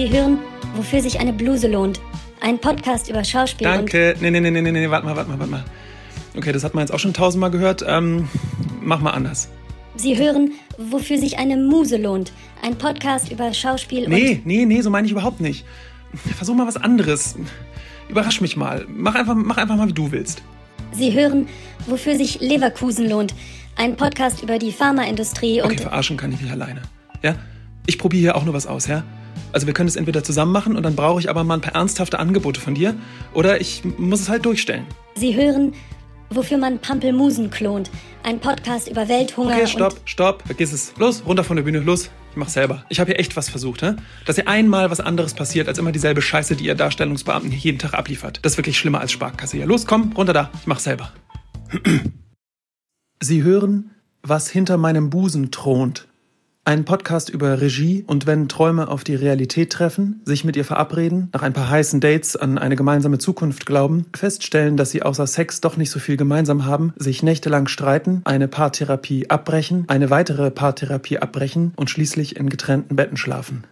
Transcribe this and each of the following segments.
Sie hören, wofür sich eine Bluse lohnt. Ein Podcast über Schauspiel Danke. Nee, nee, nee, nee, nee, nee, warte mal, warte mal, warte mal. Okay, das hat man jetzt auch schon tausendmal gehört. Ähm, mach mal anders. und Sie hören, wofür sich eine Muse lohnt. Ein Podcast über Schauspiel Nee, nee, nee, so meine ich überhaupt nicht. Versuch mal was anderes. Überrasch mich mal. Mach einfach, mach einfach mal, wie du willst. und Sie hören, wofür sich Leverkusen lohnt. Ein Podcast über die Pharmaindustrie Okay, und verarschen kann ich nicht alleine. Ja? Ich probiere hier auch nur was aus, ja? Also wir können es entweder zusammen machen und dann brauche ich aber mal ein paar ernsthafte Angebote von dir. Oder ich muss es halt durchstellen. Sie hören, wofür man Pampelmusen klont. Ein Podcast über Welthunger Okay, stopp, und stopp, vergiss es. Los, runter von der Bühne, los. Ich mach's selber. Ich habe hier echt was versucht, hä? Dass hier einmal was anderes passiert, als immer dieselbe Scheiße, die ihr Darstellungsbeamten hier jeden Tag abliefert. Das ist wirklich schlimmer als Sparkasse hier. Los, komm, runter da. Ich mach's selber. Sie hören, was hinter meinem Busen thront. Ein Podcast über Regie und wenn Träume auf die Realität treffen, sich mit ihr verabreden, nach ein paar heißen Dates an eine gemeinsame Zukunft glauben, feststellen, dass sie außer Sex doch nicht so viel gemeinsam haben, sich nächtelang streiten, eine Paartherapie abbrechen, eine weitere Paartherapie abbrechen und schließlich in getrennten Betten schlafen.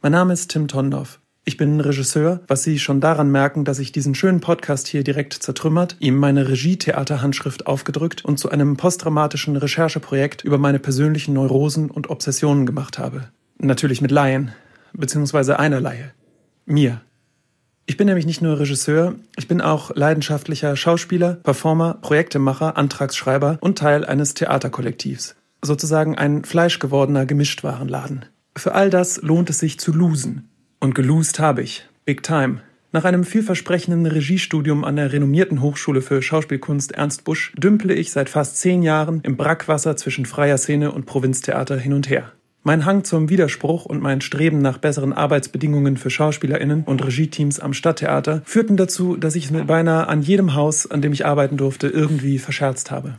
Mein Name ist Tim Tondorf. Ich bin Regisseur, was Sie schon daran merken, dass ich diesen schönen Podcast hier direkt zertrümmert, ihm meine Regie-Theater-Handschrift aufgedrückt und zu einem postdramatischen Rechercheprojekt über meine persönlichen Neurosen und Obsessionen gemacht habe. Natürlich mit Laien, beziehungsweise einer Laie. Mir. Ich bin nämlich nicht nur Regisseur, ich bin auch leidenschaftlicher Schauspieler, Performer, Projektemacher, Antragsschreiber und Teil eines Theaterkollektivs. Sozusagen ein fleischgewordener Gemischtwarenladen. Für all das lohnt es sich zu losen. Und gelost habe ich. Big time. Nach einem vielversprechenden Regiestudium an der renommierten Hochschule für Schauspielkunst Ernst Busch dümpele ich seit fast zehn Jahren im Brackwasser zwischen freier Szene und Provinztheater hin und her. Mein Hang zum Widerspruch und mein Streben nach besseren Arbeitsbedingungen für SchauspielerInnen und Regieteams am Stadttheater führten dazu, dass ich es mit beinahe an jedem Haus, an dem ich arbeiten durfte, irgendwie verscherzt habe.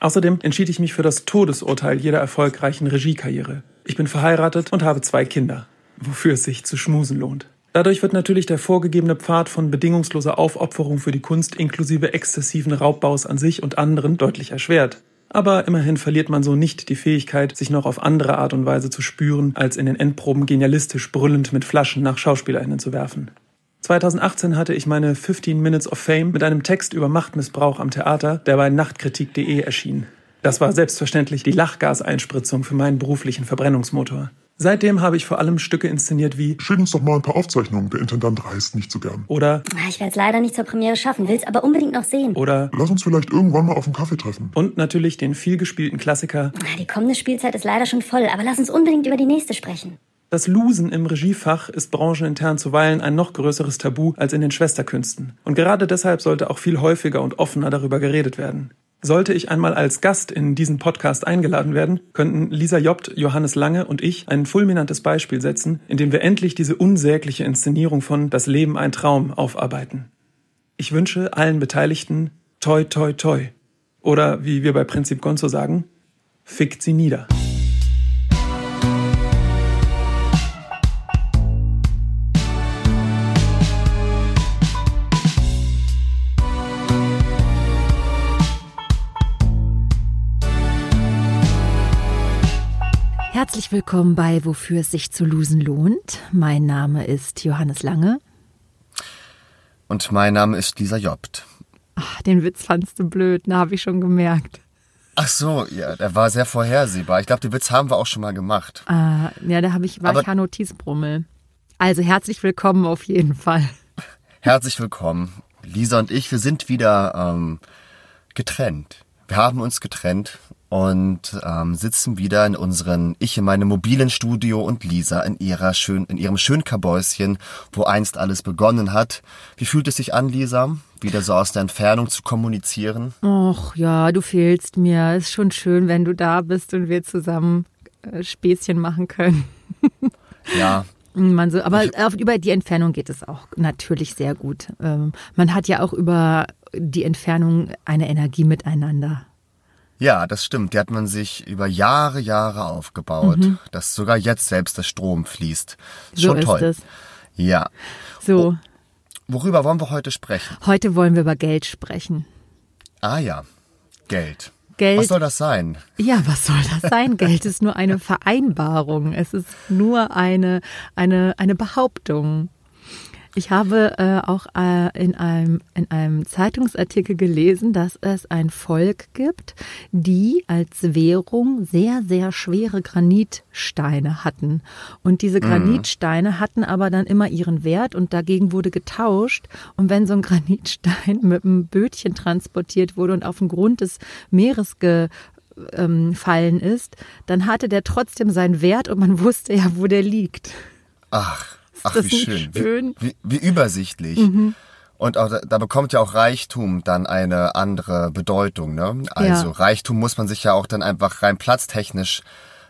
Außerdem entschied ich mich für das Todesurteil jeder erfolgreichen Regiekarriere. Ich bin verheiratet und habe zwei Kinder, wofür es sich zu schmusen lohnt. Dadurch wird natürlich der vorgegebene Pfad von bedingungsloser Aufopferung für die Kunst inklusive exzessiven Raubbaus an sich und anderen deutlich erschwert. Aber immerhin verliert man so nicht die Fähigkeit, sich noch auf andere Art und Weise zu spüren, als in den Endproben genialistisch brüllend mit Flaschen nach SchauspielerInnen zu werfen. 2018 hatte ich meine 15 Minutes of Fame mit einem Text über Machtmissbrauch am Theater, der bei nachtkritik.de erschien. Das war selbstverständlich die Lachgaseinspritzung für meinen beruflichen Verbrennungsmotor. Seitdem habe ich vor allem Stücke inszeniert wie Schick uns doch mal ein paar Aufzeichnungen. Der Intendant reist nicht so gern. oder Ah, ich werde es leider nicht zur Premiere schaffen, will's aber unbedingt noch sehen. oder Lass uns vielleicht irgendwann mal auf einen Kaffee treffen. und natürlich den vielgespielten Klassiker Ah, Die kommende Spielzeit ist leider schon voll, aber lass uns unbedingt über die nächste sprechen. Das Losen im Regiefach ist branchenintern zuweilen ein noch größeres Tabu als in den Schwesterkünsten. Und gerade deshalb sollte auch viel häufiger und offener darüber geredet werden. Sollte ich einmal als Gast in diesen Podcast eingeladen werden, könnten Lisa Jobt, Johannes Lange und ich ein fulminantes Beispiel setzen, indem wir endlich diese unsägliche Inszenierung von Das Leben ein Traum aufarbeiten. Ich wünsche allen Beteiligten toi toi toi. Oder wie wir bei Prinzip Gonzo sagen, fickt sie nieder. Herzlich willkommen bei Wofür es sich zu losen lohnt. Mein Name ist Johannes Lange. Und mein Name ist Lisa Jobt. Ach, den Witz fandst du blöd, na, habe ich schon gemerkt. Ach so, ja, der war sehr vorhersehbar. Ich glaube, den Witz haben wir auch schon mal gemacht. Ah, ja, da habe ich war Aber- ich Notizbrummel. Also herzlich willkommen auf jeden Fall. Herzlich willkommen. Lisa und ich, wir sind wieder ähm, getrennt. Wir haben uns getrennt und ähm, sitzen wieder in unseren, ich in meinem mobilen Studio und Lisa in ihrer schön, in ihrem schönen Kabäuschen, wo einst alles begonnen hat. Wie fühlt es sich an, Lisa? Wieder so aus der Entfernung zu kommunizieren? Och ja, du fehlst mir. Ist schon schön, wenn du da bist und wir zusammen äh, Späßchen machen können. Ja, Man so, aber auf, über die Entfernung geht es auch natürlich sehr gut. Ähm, man hat ja auch über die Entfernung eine Energie miteinander. Ja, das stimmt. Die hat man sich über Jahre, Jahre aufgebaut, dass sogar jetzt selbst der Strom fließt. Mhm. So Schon ist toll. es. Ja. So, Worüber wollen wir heute sprechen? heute wollen wir über Geld sprechen. Ah ja, Geld. Geld. Was soll das sein? Ja, was soll das sein? Geld ist nur eine Vereinbarung. Es ist nur eine, eine, eine Behauptung. Ich habe äh, auch äh, in, einem, in einem Zeitungsartikel gelesen, dass es ein Volk gibt, die als Währung sehr, sehr schwere Granitsteine hatten. Und diese Granitsteine hatten aber dann immer ihren Wert und dagegen wurde getauscht. Und wenn so ein Granitstein mit einem Bötchen transportiert wurde und auf den Grund des Meeres ge, ähm, fallen ist, dann hatte der trotzdem seinen Wert und man wusste ja, wo der liegt. Ach, ach das wie schön. schön? Mhm. Wie, wie, wie übersichtlich. Und auch, da, bekommt ja auch Reichtum dann eine andere Bedeutung. Ne? Also Ja. Reichtum muss man sich ja auch dann einfach rein platztechnisch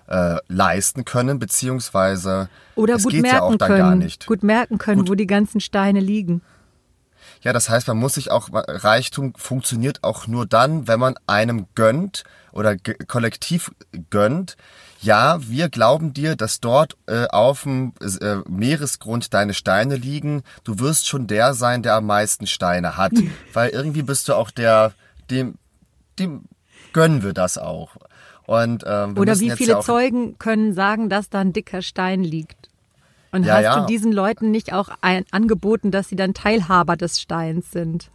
äh, leisten können, beziehungsweise Oder es gut geht merken ja auch dann können. gar nicht. Gut merken können, Gut. wo die ganzen Steine liegen. Ja, das heißt, man muss sich auch, Reichtum funktioniert auch nur dann, wenn man einem gönnt oder kollektiv gönnt. Ja, wir glauben dir, dass dort äh, auf dem äh, Meeresgrund deine Steine liegen. Du wirst schon der sein, der am meisten Steine hat. Weil irgendwie bist du auch der, dem, dem gönnen wir das auch. Und, ähm, Oder wie viele ja Zeugen können sagen, dass da ein dicker Stein liegt? Und Ja, hast ja. du diesen Leuten nicht auch ein, angeboten, dass sie dann Teilhaber des Steins sind?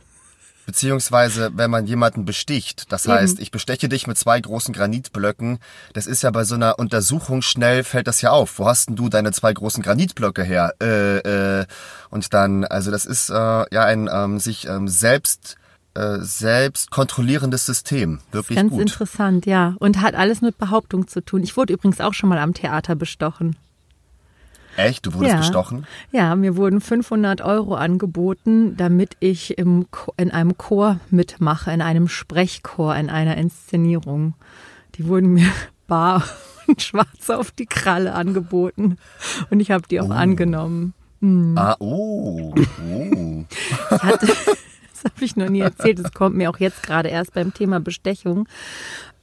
Beziehungsweise, wenn man jemanden besticht, das Eben. heißt, ich besteche dich mit zwei großen Granitblöcken, das ist ja bei so einer Untersuchung schnell, fällt das ja auf. Wo hast denn du deine zwei großen Granitblöcke her? Äh, äh, und dann, also das ist äh, ja ein ähm, sich ähm, selbst äh, selbst kontrollierendes System. Wirklich Ganz gut. interessant, ja. Und hat alles mit Behauptung zu tun. Ich wurde übrigens auch schon mal am Theater bestochen. Echt? Du wurdest ja. bestochen? Ja, mir wurden 500 Euro angeboten, damit ich im, in einem Chor mitmache, in einem Sprechchor, in einer Inszenierung. Die wurden mir bar und schwarz auf die Kralle angeboten. Und ich habe die auch angenommen. Ah, oh. oh. Ich hatte, das habe ich noch nie erzählt, das kommt mir auch jetzt gerade erst beim Thema Bestechung.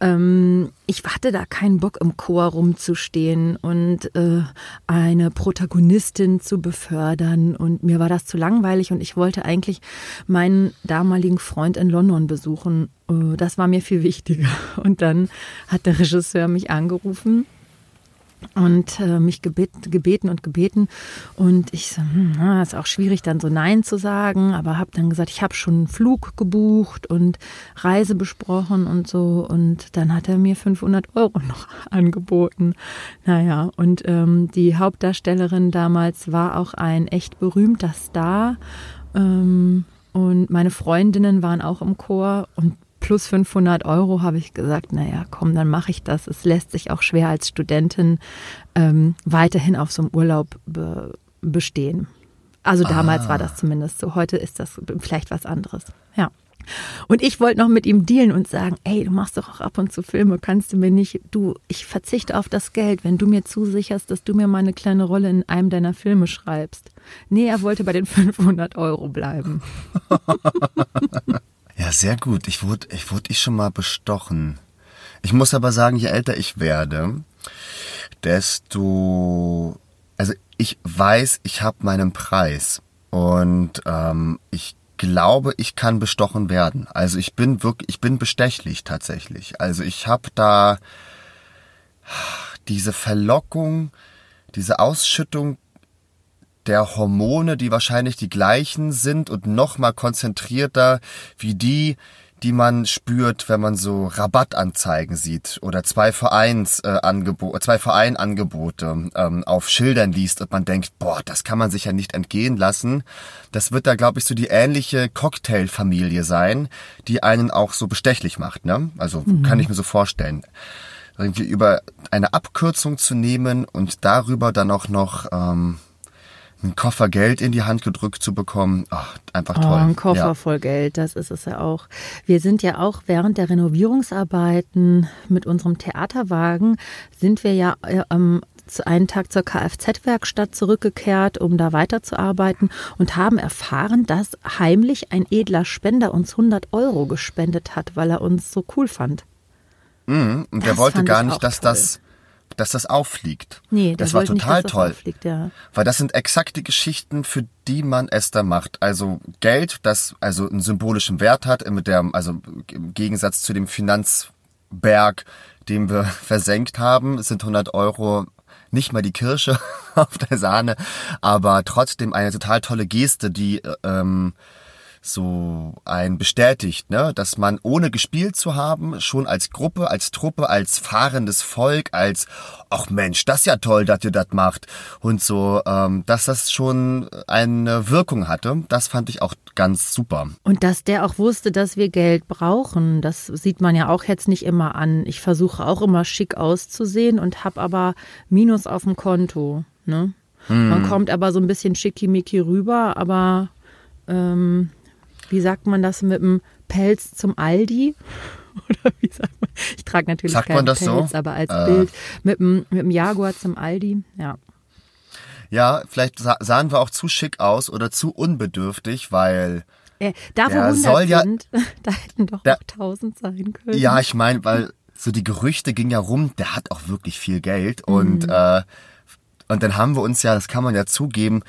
Ähm, ich hatte da keinen Bock im Chor rumzustehen und äh, eine Protagonistin zu befördern und mir war das zu langweilig und ich wollte eigentlich meinen damaligen Freund in London besuchen. Äh, das war mir viel wichtiger. Und dann hat der Regisseur mich angerufen und äh, mich gebeten, gebeten und gebeten. Und ich so, hm, na, ist auch schwierig, dann so Nein zu sagen, aber habe dann gesagt, ich habe schon einen Flug gebucht und Reise besprochen und so. Und dann hat er mir 500 Euro noch angeboten. Naja, und ähm, die Hauptdarstellerin damals war auch ein echt berühmter Star. Ähm, und meine Freundinnen waren auch im Chor und plus 500 Euro habe ich gesagt, naja, komm, dann mache ich das. Es lässt sich auch schwer als Studentin ähm, weiterhin auf so einem Urlaub be bestehen. Also damals war das zumindest so. Heute ist das vielleicht was anderes. Ja. Und ich wollte noch mit ihm dealen und sagen, ey, du machst doch auch ab und zu Filme, kannst du mir nicht, du, ich verzichte auf das Geld, wenn du mir zusicherst, dass du mir mal eine kleine Rolle in einem deiner Filme schreibst. Nee, er wollte bei den 500 Euro bleiben. Ja, sehr gut. Ich wurde, ich wurde ich schon mal bestochen. Ich muss aber sagen, je älter ich werde, desto, also ich weiß, ich habe meinen Preis und ähm, ich glaube, ich kann bestochen werden. Also ich bin wirklich, ich bin bestechlich tatsächlich. Also ich habe da diese Verlockung, diese Ausschüttung der Hormone, die wahrscheinlich die gleichen sind und noch mal konzentrierter wie die, die man spürt, wenn man so Rabattanzeigen sieht oder zwei Vereins äh, Angebo zwei Vereinangebote ähm, auf Schildern liest und man denkt, boah, das kann man sich ja nicht entgehen lassen. Das wird da, glaube ich, so die ähnliche Cocktailfamilie sein, die einen auch so bestechlich macht. Ne? Also kann ich mir so vorstellen irgendwie über eine Abkürzung zu nehmen und darüber dann auch noch ähm, einen Koffer Geld in die Hand gedrückt zu bekommen, ach, einfach Oh, toll. ein Koffer Ja. voll Geld, das ist es ja auch. Wir sind ja auch während der Renovierungsarbeiten mit unserem Theaterwagen sind wir ja äh, am zu einen Tag zur Kfz-Werkstatt zurückgekehrt, um da weiterzuarbeiten und haben erfahren, dass heimlich ein edler Spender uns 100 Euro gespendet hat, weil er uns so cool fand. Mhm. Und der Das wollte fand gar ich nicht, dass toll. das, dass das auffliegt. Nee, der das war total nicht, toll. Das ja. Weil das sind exakt die Geschichten, für die man es da macht. Also Geld, das also einen symbolischen Wert hat, mit der, also im Gegensatz zu dem Finanz, Berg, den wir versenkt haben. Sind 100 Euro nicht mal die Kirsche auf der Sahne, aber trotzdem eine total tolle Geste, die ähm, so ein bestätigt, ne, dass man ohne gespielt zu haben, schon als Gruppe, als Truppe, als fahrendes Volk, als ach Mensch, das ist ja toll, dass ihr das macht und so, ähm, dass das schon eine Wirkung hatte, das fand ich auch ganz super. Und dass der auch wusste, dass wir Geld brauchen, das sieht man ja auch jetzt nicht immer an. Ich versuche auch immer schick auszusehen und habe aber Minus auf dem Konto, ne? Hm. Man kommt aber so ein bisschen schickimicki rüber, aber ähm, wie sagt man das mit dem Pelz zum Aldi? Oder wie sagt man? Ich trage natürlich sagt keinen Pelz, so? aber als äh. Bild mit dem, mit dem Jaguar zum Aldi, ja. Ja, vielleicht sahen wir auch zu schick aus oder zu unbedürftig, weil äh, da wo 100 soll ja, sind, da hätten doch der, auch 1000 sein können. Ja, ich meine, weil so die Gerüchte gingen ja rum, der hat auch wirklich viel Geld mhm. und äh, und dann haben wir uns ja, das kann man ja zugeben,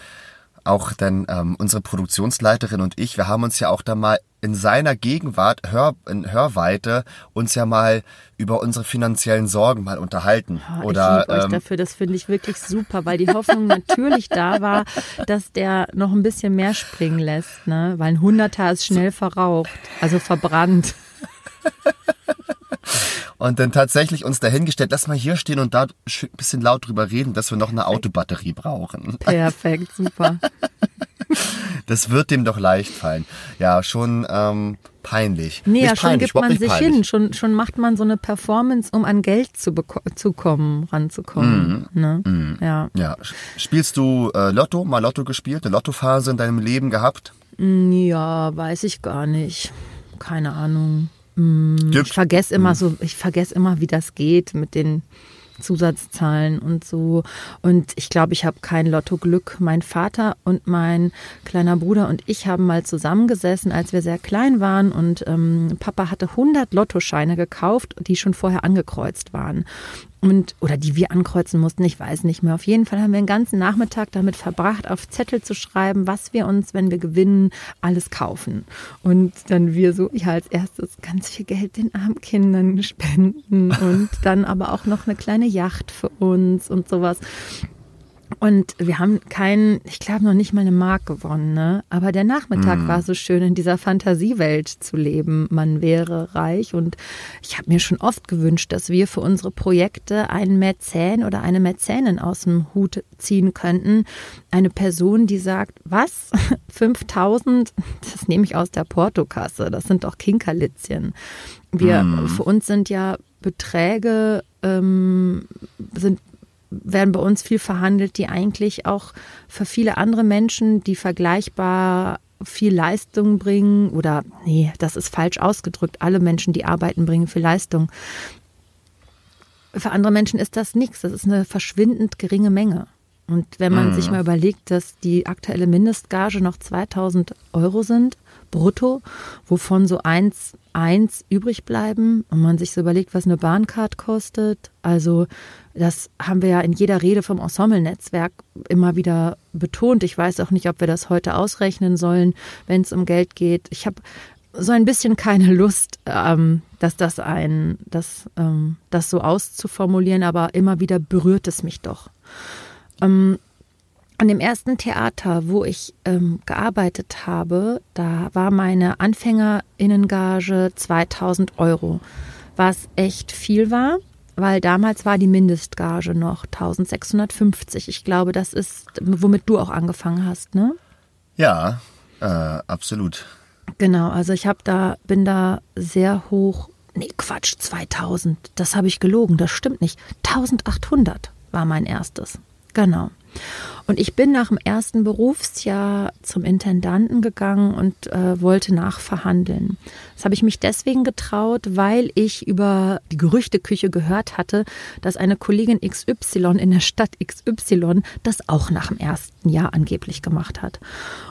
auch dann ähm, unsere Produktionsleiterin und ich, wir haben uns ja auch da mal in seiner Gegenwart, Hör, in Hörweite, uns ja mal über unsere finanziellen Sorgen mal unterhalten. Oh, Oder, ich liebe ähm, euch dafür, das finde ich wirklich super, weil die Hoffnung natürlich da war, dass der noch ein bisschen mehr springen lässt, ne? Weil ein Hunderter ist schnell verraucht, also verbrannt. und dann tatsächlich uns dahingestellt, lass mal hier stehen und da ein bisschen laut drüber reden, dass wir noch eine Autobatterie brauchen. Perfekt, super. Das wird dem doch leicht fallen. Ja, schon ähm, peinlich. Nee, ja, schon gibt man sich peinlich. hin. Schon, schon macht man so eine Performance, um an Geld zu, zu kommen, ranzukommen. Mm, ne? mm, ja. ja. Spielst du äh, Lotto? Mal Lotto gespielt? Eine Lottophase in deinem Leben gehabt? Ja, weiß ich gar nicht. Keine Ahnung. Mm, ich vergesse immer mm. so, ich vergesse immer, wie das geht mit den Zusatzzahlen und so. Und ich glaube, ich habe kein Lottoglück. Mein Vater und mein kleiner Bruder und ich haben mal zusammengesessen, als wir sehr klein waren. Und ähm, Papa hatte 100 Lottoscheine gekauft, die schon vorher angekreuzt waren und oder die wir ankreuzen mussten, ich weiß nicht mehr. Auf jeden Fall haben wir den ganzen Nachmittag damit verbracht, auf Zettel zu schreiben, was wir uns, wenn wir gewinnen, alles kaufen. Und dann wir so, ja, als erstes ganz viel Geld den armen Kindern spenden und dann aber auch noch eine kleine Yacht für uns und sowas. Und wir haben keinen, ich glaube noch nicht mal eine Mark gewonnen, ne? Aber der Nachmittag mm. war so schön, in dieser Fantasiewelt zu leben. Man wäre reich und ich habe mir schon oft gewünscht, dass wir für unsere Projekte einen Mäzen oder eine Mäzenin aus dem Hut ziehen könnten. Eine Person, die sagt, was? 5000? Das nehme ich aus der Portokasse. Das sind doch Kinkerlitzchen. Wir, mm. für uns sind ja Beträge, ähm, sind werden bei uns viel verhandelt, die eigentlich auch für viele andere Menschen, die vergleichbar viel Leistung bringen oder nee, das ist falsch ausgedrückt. Alle Menschen, die arbeiten, bringen viel Leistung. Für andere Menschen ist das nichts. Das ist eine verschwindend geringe Menge. Und wenn man mhm. sich mal überlegt, dass die aktuelle Mindestgage noch 2000 Euro sind, brutto, wovon so eins, eins übrig bleiben und man sich so überlegt, was eine Bahncard kostet. Also das haben wir ja in jeder Rede vom Ensemble-Netzwerk immer wieder betont. Ich weiß auch nicht, ob wir das heute ausrechnen sollen, wenn es um Geld geht. Ich habe so ein bisschen keine Lust, ähm, dass das ein, das, ähm, das so auszuformulieren, aber immer wieder berührt es mich doch. Ähm, an dem ersten Theater, wo ich ähm, gearbeitet habe, da war meine Anfängerinnengage 2000 Euro, was echt viel war, weil damals war die Mindestgage noch 1650. Ich glaube, das ist, womit du auch angefangen hast, ne? Ja, äh, absolut. Genau, also ich habe da, bin da sehr hoch. Nee, Quatsch, 2000. Das habe ich gelogen, das stimmt nicht. 1800 war mein erstes. Genau. Und ich bin nach dem ersten Berufsjahr zum Intendanten gegangen und äh, wollte nachverhandeln. Das habe ich mich deswegen getraut, weil ich über die Gerüchteküche gehört hatte, dass eine Kollegin XY in der Stadt XY das auch nach dem ersten Jahr angeblich gemacht hat.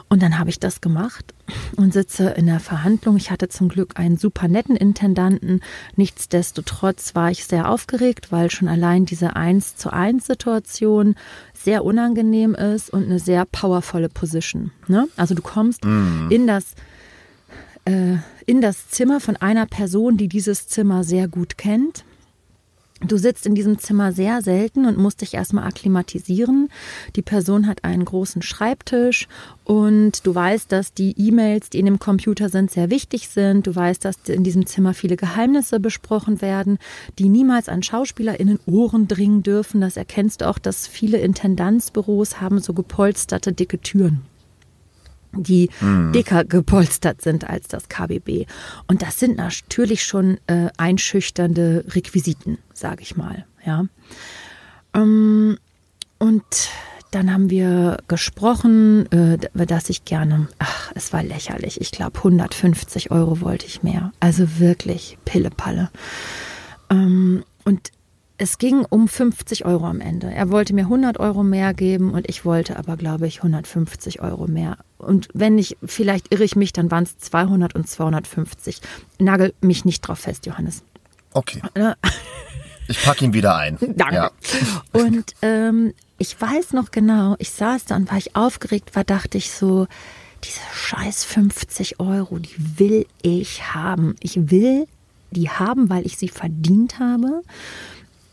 Und dann habe ich das gemacht und sitze in der Verhandlung. Ich hatte zum Glück einen super netten Intendanten. Nichtsdestotrotz war ich sehr aufgeregt, weil schon allein diese Eins zu eins Situation sehr unangenehm ist und eine sehr powervolle Position. Ne? Also du kommst mhm. in das äh, in das Zimmer von einer Person, die dieses Zimmer sehr gut kennt. Du sitzt in diesem Zimmer sehr selten und musst dich erstmal akklimatisieren. Die Person hat einen großen Schreibtisch und du weißt, dass die E-Mails, die in dem Computer sind, sehr wichtig sind. Du weißt, dass in diesem Zimmer viele Geheimnisse besprochen werden, die niemals an SchauspielerInnen Ohren dringen dürfen. Das erkennst du auch, dass viele Intendanzbüros haben so gepolsterte dicke Türen die mhm. dicker gepolstert sind als das KBB. Und das sind natürlich schon äh, einschüchternde Requisiten, sage ich mal. Ja. Ähm, und dann haben wir gesprochen, äh, dass ich gerne, ach, es war lächerlich. Ich glaube, 150 Euro wollte ich mehr. Also wirklich Pillepalle. Ähm, und es ging um 50 Euro am Ende. Er wollte mir 100 Euro mehr geben und ich wollte aber, glaube ich, 150 Euro mehr. Und wenn ich, vielleicht irre ich mich, dann waren es 200 und 250. Nagel mich nicht drauf fest, Johannes. Okay. Ich packe ihn wieder ein. Danke. Ja. Und ähm, ich weiß noch genau, ich saß da und weil ich aufgeregt war, dachte ich so, diese scheiß 50 Euro, die will ich haben. Ich will die haben, weil ich sie verdient habe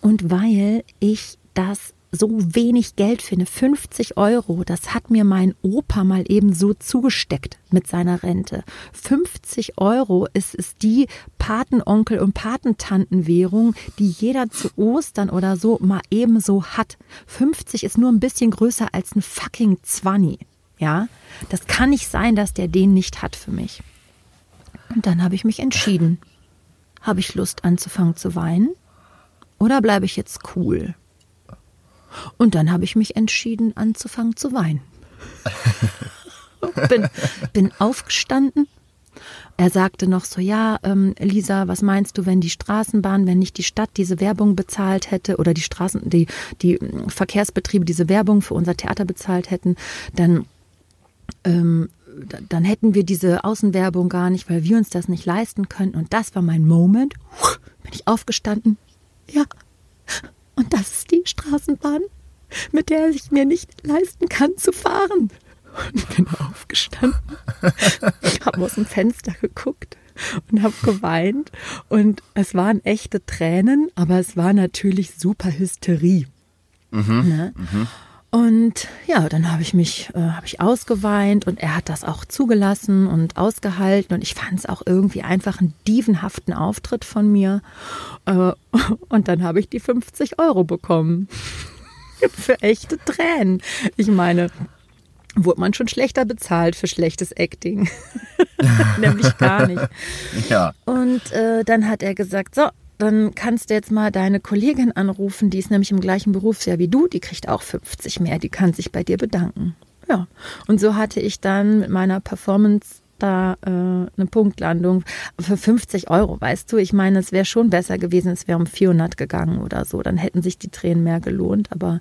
und weil ich das so wenig Geld finde, 50 Euro, das hat mir mein Opa mal eben so zugesteckt mit seiner Rente. 50 Euro ist es die Patenonkel- und Patentantenwährung, die jeder zu Ostern oder so mal ebenso hat. 50 ist nur ein bisschen größer als ein fucking 20. Ja, das kann nicht sein, dass der den nicht hat für mich. Und dann habe ich mich entschieden. Habe ich Lust anzufangen zu weinen? Oder bleibe ich jetzt cool? Und dann habe ich mich entschieden, anzufangen zu weinen. bin, bin aufgestanden. Er sagte noch so, ja, ähm, Lisa, was meinst du, wenn die Straßenbahn, wenn nicht die Stadt diese Werbung bezahlt hätte oder die Straßen, die, die Verkehrsbetriebe diese Werbung für unser Theater bezahlt hätten, dann ähm, dann hätten wir diese Außenwerbung gar nicht, weil wir uns das nicht leisten können. Und das war mein Moment. Bin ich aufgestanden, ja. Und das ist die Straßenbahn, mit der ich mir nicht leisten kann zu fahren. Und bin aufgestanden, habe aus dem Fenster geguckt und habe geweint. Und es waren echte Tränen, aber es war natürlich super Hysterie. Mhm, ne? mhm. Und ja, dann habe ich mich, äh, habe ich ausgeweint und er hat das auch zugelassen und ausgehalten und ich fand es auch irgendwie einfach einen dievenhaften Auftritt von mir. Äh, und dann habe ich die 50 Euro bekommen. für echte Tränen. Ich meine, wurde man schon schlechter bezahlt für schlechtes Acting. Nämlich gar nicht. Ja. Und äh, dann hat er gesagt, so, dann kannst du jetzt mal deine Kollegin anrufen, die ist nämlich im gleichen Berufsjahr wie du, die kriegt auch 50 mehr, die kann sich bei dir bedanken. Ja, und so hatte ich dann mit meiner Performance da äh, eine Punktlandung für 50 Euro, weißt du? Ich meine, es wäre schon besser gewesen, es wäre um 400 gegangen oder so, dann hätten sich die Tränen mehr gelohnt. Aber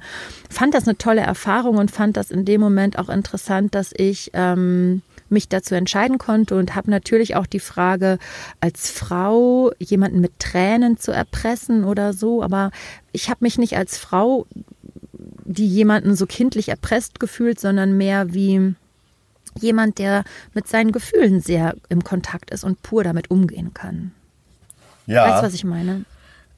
fand das eine tolle Erfahrung und fand das in dem Moment auch interessant, dass ich ähm, mich dazu entscheiden konnte und habe natürlich auch die Frage, als Frau jemanden mit Tränen zu erpressen oder so, aber ich habe mich nicht als Frau, die jemanden so kindlich erpresst gefühlt, sondern mehr wie jemand, der mit seinen Gefühlen sehr im Kontakt ist und pur damit umgehen kann. Ja. Weißt du, was ich meine?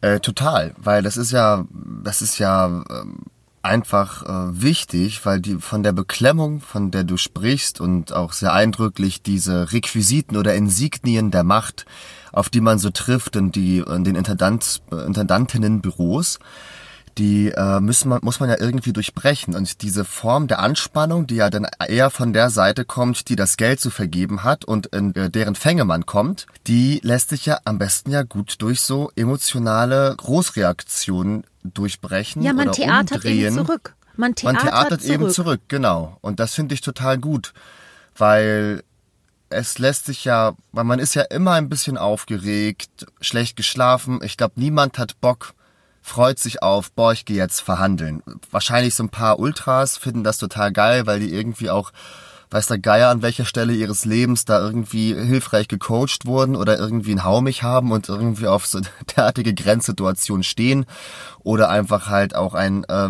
Äh, total, weil das ist ja, das ist ja ähm, einfach äh, wichtig, weil die von der Beklemmung, von der du sprichst und auch sehr eindrücklich diese Requisiten oder Insignien der Macht, auf die man so trifft in die in den Intendant, Intendantinnenbüros, die äh, müssen man, muss man ja irgendwie durchbrechen. Und diese Form der Anspannung, die ja dann eher von der Seite kommt, die das Geld zu vergeben hat und in äh, deren Fänge man kommt, die lässt sich ja am besten ja gut durch so emotionale Großreaktionen durchbrechen ja, man oder theatert umdrehen. Eben zurück. Man theatert, man theatert zurück. eben zurück, genau. Und das finde ich total gut, weil es lässt sich ja, weil man ist ja immer ein bisschen aufgeregt, schlecht geschlafen. Ich glaube, niemand hat Bock, freut sich auf, boah, ich gehe jetzt verhandeln. Wahrscheinlich so ein paar Ultras finden das total geil, weil die irgendwie auch weiß der Geier an welcher Stelle ihres Lebens da irgendwie hilfreich gecoacht wurden oder irgendwie einen Haumig haben und irgendwie auf so derartige Grenzsituationen stehen oder einfach halt auch ein äh,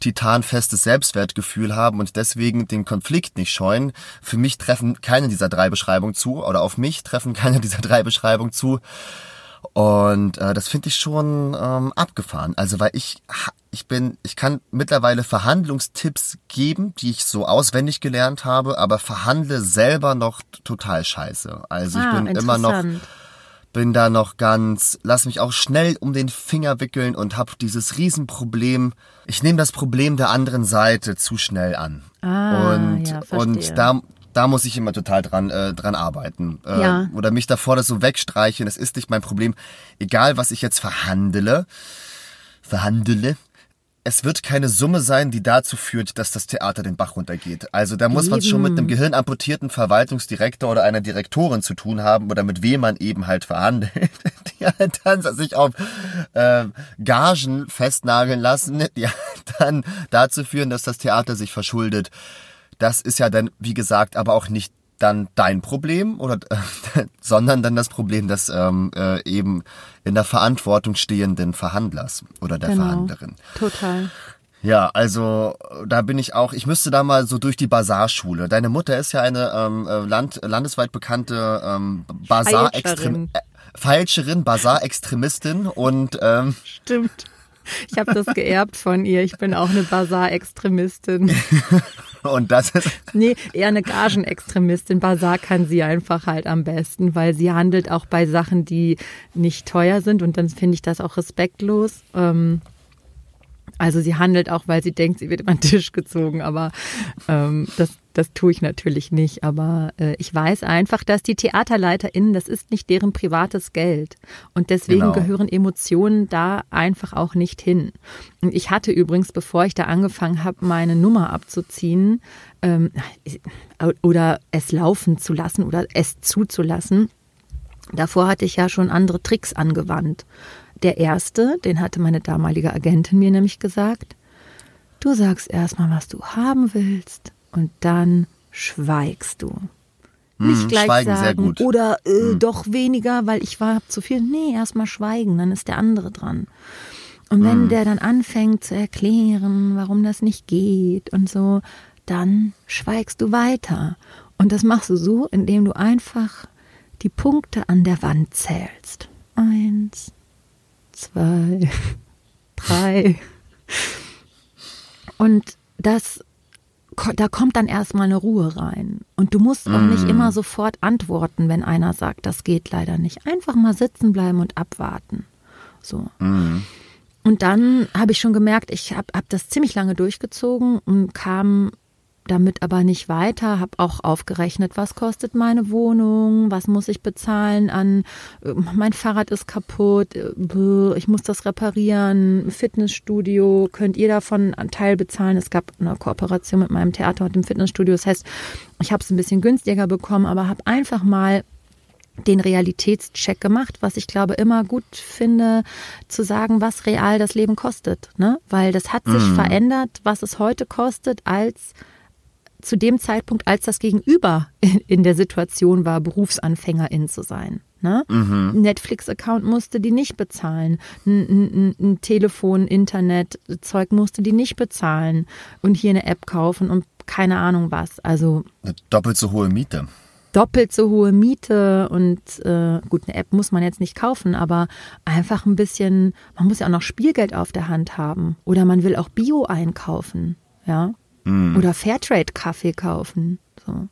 titanfestes Selbstwertgefühl haben und deswegen den Konflikt nicht scheuen. Für mich treffen keine dieser drei Beschreibungen zu oder auf mich treffen keine dieser drei Beschreibungen zu. Und äh, das finde ich schon ähm, abgefahren. Also weil ich ich bin ich kann mittlerweile Verhandlungstipps geben, die ich so auswendig gelernt habe, aber verhandle selber noch total scheiße. Also Ah, ich bin immer noch bin da noch ganz, lass mich auch schnell um den Finger wickeln und hab dieses Riesenproblem. Ich nehme das Problem der anderen Seite zu schnell an. Ah, und ja, und da da muss ich immer total dran äh, dran arbeiten äh, Ja. oder mich davor das so wegstreichen. Das ist nicht mein Problem. Egal was ich jetzt verhandle, verhandle. Es wird keine Summe sein, die dazu führt, dass das Theater den Bach runtergeht. Also da muss man es schon mit einem gehirnamputierten Verwaltungsdirektor oder einer Direktorin zu tun haben oder mit wem man eben halt verhandelt, die halt dann sich auf äh, Gagen festnageln lassen, die halt dann dazu führen, dass das Theater sich verschuldet. Das ist ja dann, wie gesagt, aber auch nicht dann dein Problem oder äh, sondern dann das Problem des ähm, äh, eben in der Verantwortung stehenden Verhandlers oder der Genau. Verhandlerin. Total. Ja, also da bin ich auch. Ich müsste da mal so durch die Basarschule. Deine Mutter ist ja eine ähm, äh, Land, landesweit bekannte ähm, Basar-Extrem Feilscherin. äh, Feilscherin, Basar-Extremistin und ähm, Stimmt. Ich habe das geerbt von ihr. Ich bin auch eine Basar-Extremistin. und das ist Nee, eher eine Gagenextremistin. Basar kann sie einfach halt am besten, weil sie handelt auch bei Sachen, die nicht teuer sind und dann finde ich das auch respektlos. Ähm, also sie handelt auch, weil sie denkt, sie wird über den Tisch gezogen, aber ähm, das, das tue ich natürlich nicht. Aber äh, ich weiß einfach, dass die TheaterleiterInnen, das ist nicht deren privates Geld. Und deswegen Genau. gehören Emotionen da einfach auch nicht hin. Und ich hatte übrigens, bevor ich da angefangen habe, meine Nummer abzuziehen ähm, oder es laufen zu lassen oder es zuzulassen, Davor hatte ich ja schon andere Tricks angewandt. Der erste, den hatte meine damalige Agentin mir nämlich gesagt, du sagst erstmal, was du haben willst und dann schweigst du. Nicht Hm, gleich schweigen, sagen. Hm. oder äh, doch weniger, weil ich war zu viel. Nee, erstmal schweigen, dann ist der andere dran. Und Hm. wenn der dann anfängt zu erklären, warum das nicht geht und so, dann schweigst du weiter. Und das machst du so, indem du einfach die Punkte an der Wand zählst. Eins, zwei, drei. Und das, da kommt dann erstmal eine Ruhe rein. Und du musst auch nicht immer sofort antworten, wenn einer sagt, das geht leider nicht. Einfach mal sitzen bleiben und abwarten. So. Und dann habe ich schon gemerkt, ich habe hab das ziemlich lange durchgezogen und kam damit aber nicht weiter, habe auch aufgerechnet, was kostet meine Wohnung, was muss ich bezahlen an, äh, mein Fahrrad ist kaputt, äh, ich muss das reparieren, Fitnessstudio, könnt ihr davon einen Teil bezahlen? Es gab eine Kooperation mit meinem Theater und dem Fitnessstudio, das heißt, ich habe es ein bisschen günstiger bekommen, aber habe einfach mal den Realitätscheck gemacht, was ich glaube immer gut finde, zu sagen, was real das Leben kostet. Ne? Weil das hat sich verändert, was es heute kostet, als zu dem Zeitpunkt, als das Gegenüber in, der Situation war, Berufsanfängerin zu sein. Ne? Ein Netflix-Account musste die nicht bezahlen. Ein, ein, ein Telefon, Internet, Zeug musste die nicht bezahlen und hier eine App kaufen und keine Ahnung was. Also eine doppelt so hohe Miete. doppelt so hohe Miete und äh, gut, eine App muss man jetzt nicht kaufen, aber einfach ein bisschen, man muss ja auch noch Spielgeld auf der Hand haben oder man will auch Bio einkaufen, ja, oder Fairtrade-Kaffee kaufen, so.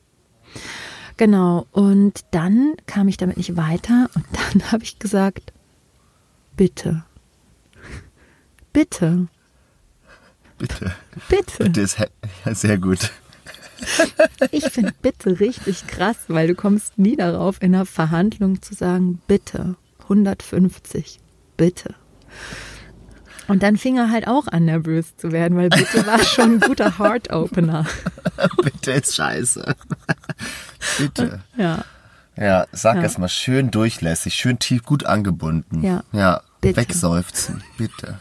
Genau, und dann kam ich damit nicht weiter und dann habe ich gesagt, bitte, bitte, Bitte. bitte. Bitte ist sehr gut. Ich finde bitte richtig krass, weil du kommst nie darauf, in einer Verhandlung zu sagen, bitte, 150, bitte. Und dann fing er halt auch an, nervös zu werden, weil bitte war schon ein guter Heart-Opener. Bitte ist scheiße. Bitte. Ja, Ja, sag Ja. erst mal schön durchlässig, schön tief, gut angebunden. Ja. Ja, Bitte. wegseufzen, bitte.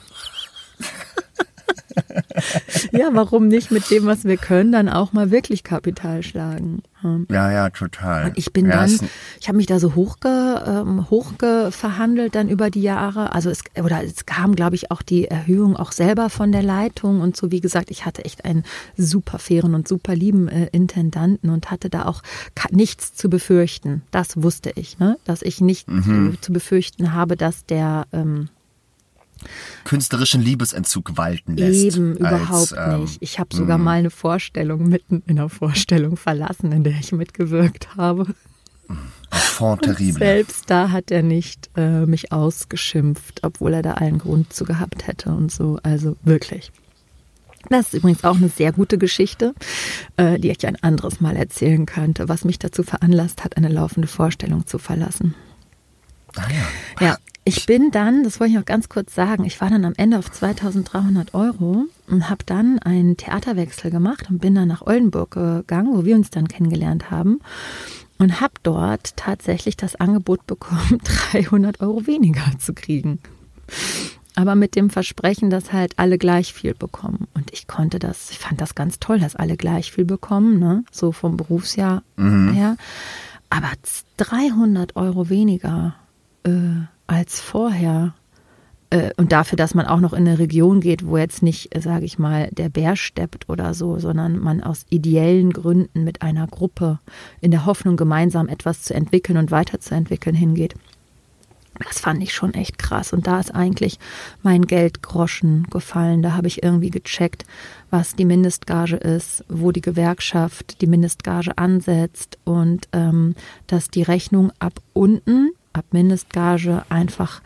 ja, warum nicht mit dem, was wir können, dann auch mal wirklich Kapital schlagen? Hm. Ja, ja, total. Und ich bin ja, dann, ich habe mich da so hochge, ähm, hochgeverhandelt dann über die Jahre. Also es oder es kam, glaube ich, auch die Erhöhung auch selber von der Leitung und so. Wie gesagt, ich hatte echt einen super fairen und super lieben äh, Intendanten und hatte da auch nichts zu befürchten. Das wusste ich, ne? dass ich nicht mhm. zu, zu, befürchten habe, dass der ähm, künstlerischen Liebesentzug walten lässt. Eben, überhaupt als, ähm, nicht. Ich habe sogar mh. mal eine Vorstellung mitten in einer Vorstellung verlassen, in der ich mitgewirkt habe. Fond terrible. selbst da hat er nicht äh, mich ausgeschimpft, obwohl er da allen Grund zu gehabt hätte und so. Also wirklich. Das ist übrigens auch eine sehr gute Geschichte, äh, die ich ein anderes Mal erzählen könnte, was mich dazu veranlasst hat, eine laufende Vorstellung zu verlassen. Ah ja. Ja, ich bin dann, das wollte ich noch ganz kurz sagen, ich war dann am Ende auf 2300 Euro und habe dann einen Theaterwechsel gemacht und bin dann nach Oldenburg gegangen, wo wir uns dann kennengelernt haben und habe dort tatsächlich das Angebot bekommen, 300 Euro weniger zu kriegen. Aber mit dem Versprechen, dass halt alle gleich viel bekommen. Und ich konnte das, ich fand das ganz toll, dass alle gleich viel bekommen, ne? so vom Berufsjahr mhm. her. Aber 300 Euro weniger. Äh, als vorher. Äh, und dafür, dass man auch noch in eine Region geht, wo jetzt nicht, sage ich mal, der Bär steppt oder so, sondern man aus ideellen Gründen mit einer Gruppe in der Hoffnung, gemeinsam etwas zu entwickeln und weiterzuentwickeln hingeht. Das fand ich schon echt krass. Und da ist eigentlich mein Geldgroschen gefallen. Da habe ich irgendwie gecheckt, was die Mindestgage ist, wo die Gewerkschaft die Mindestgage ansetzt und ähm, dass die Rechnung ab unten ab Mindestgage einfach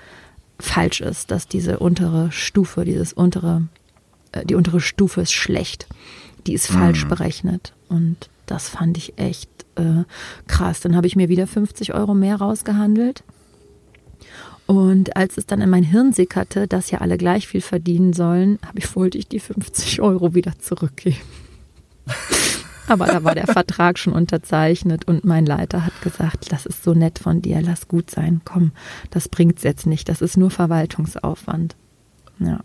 falsch ist, dass diese untere Stufe, dieses untere, äh, die untere Stufe ist schlecht. Die ist falsch mhm. berechnet. Und das fand ich echt äh, krass. Dann habe ich mir wieder 50 Euro mehr rausgehandelt. Und als es dann in mein Hirn sickerte, dass ja alle gleich viel verdienen sollen, habe ich, wollte ich die 50 Euro wieder zurückgeben. Aber da war der Vertrag schon unterzeichnet und mein Leiter hat gesagt, das ist so nett von dir, lass gut sein, komm, das bringt's jetzt nicht, das ist nur Verwaltungsaufwand. Ja.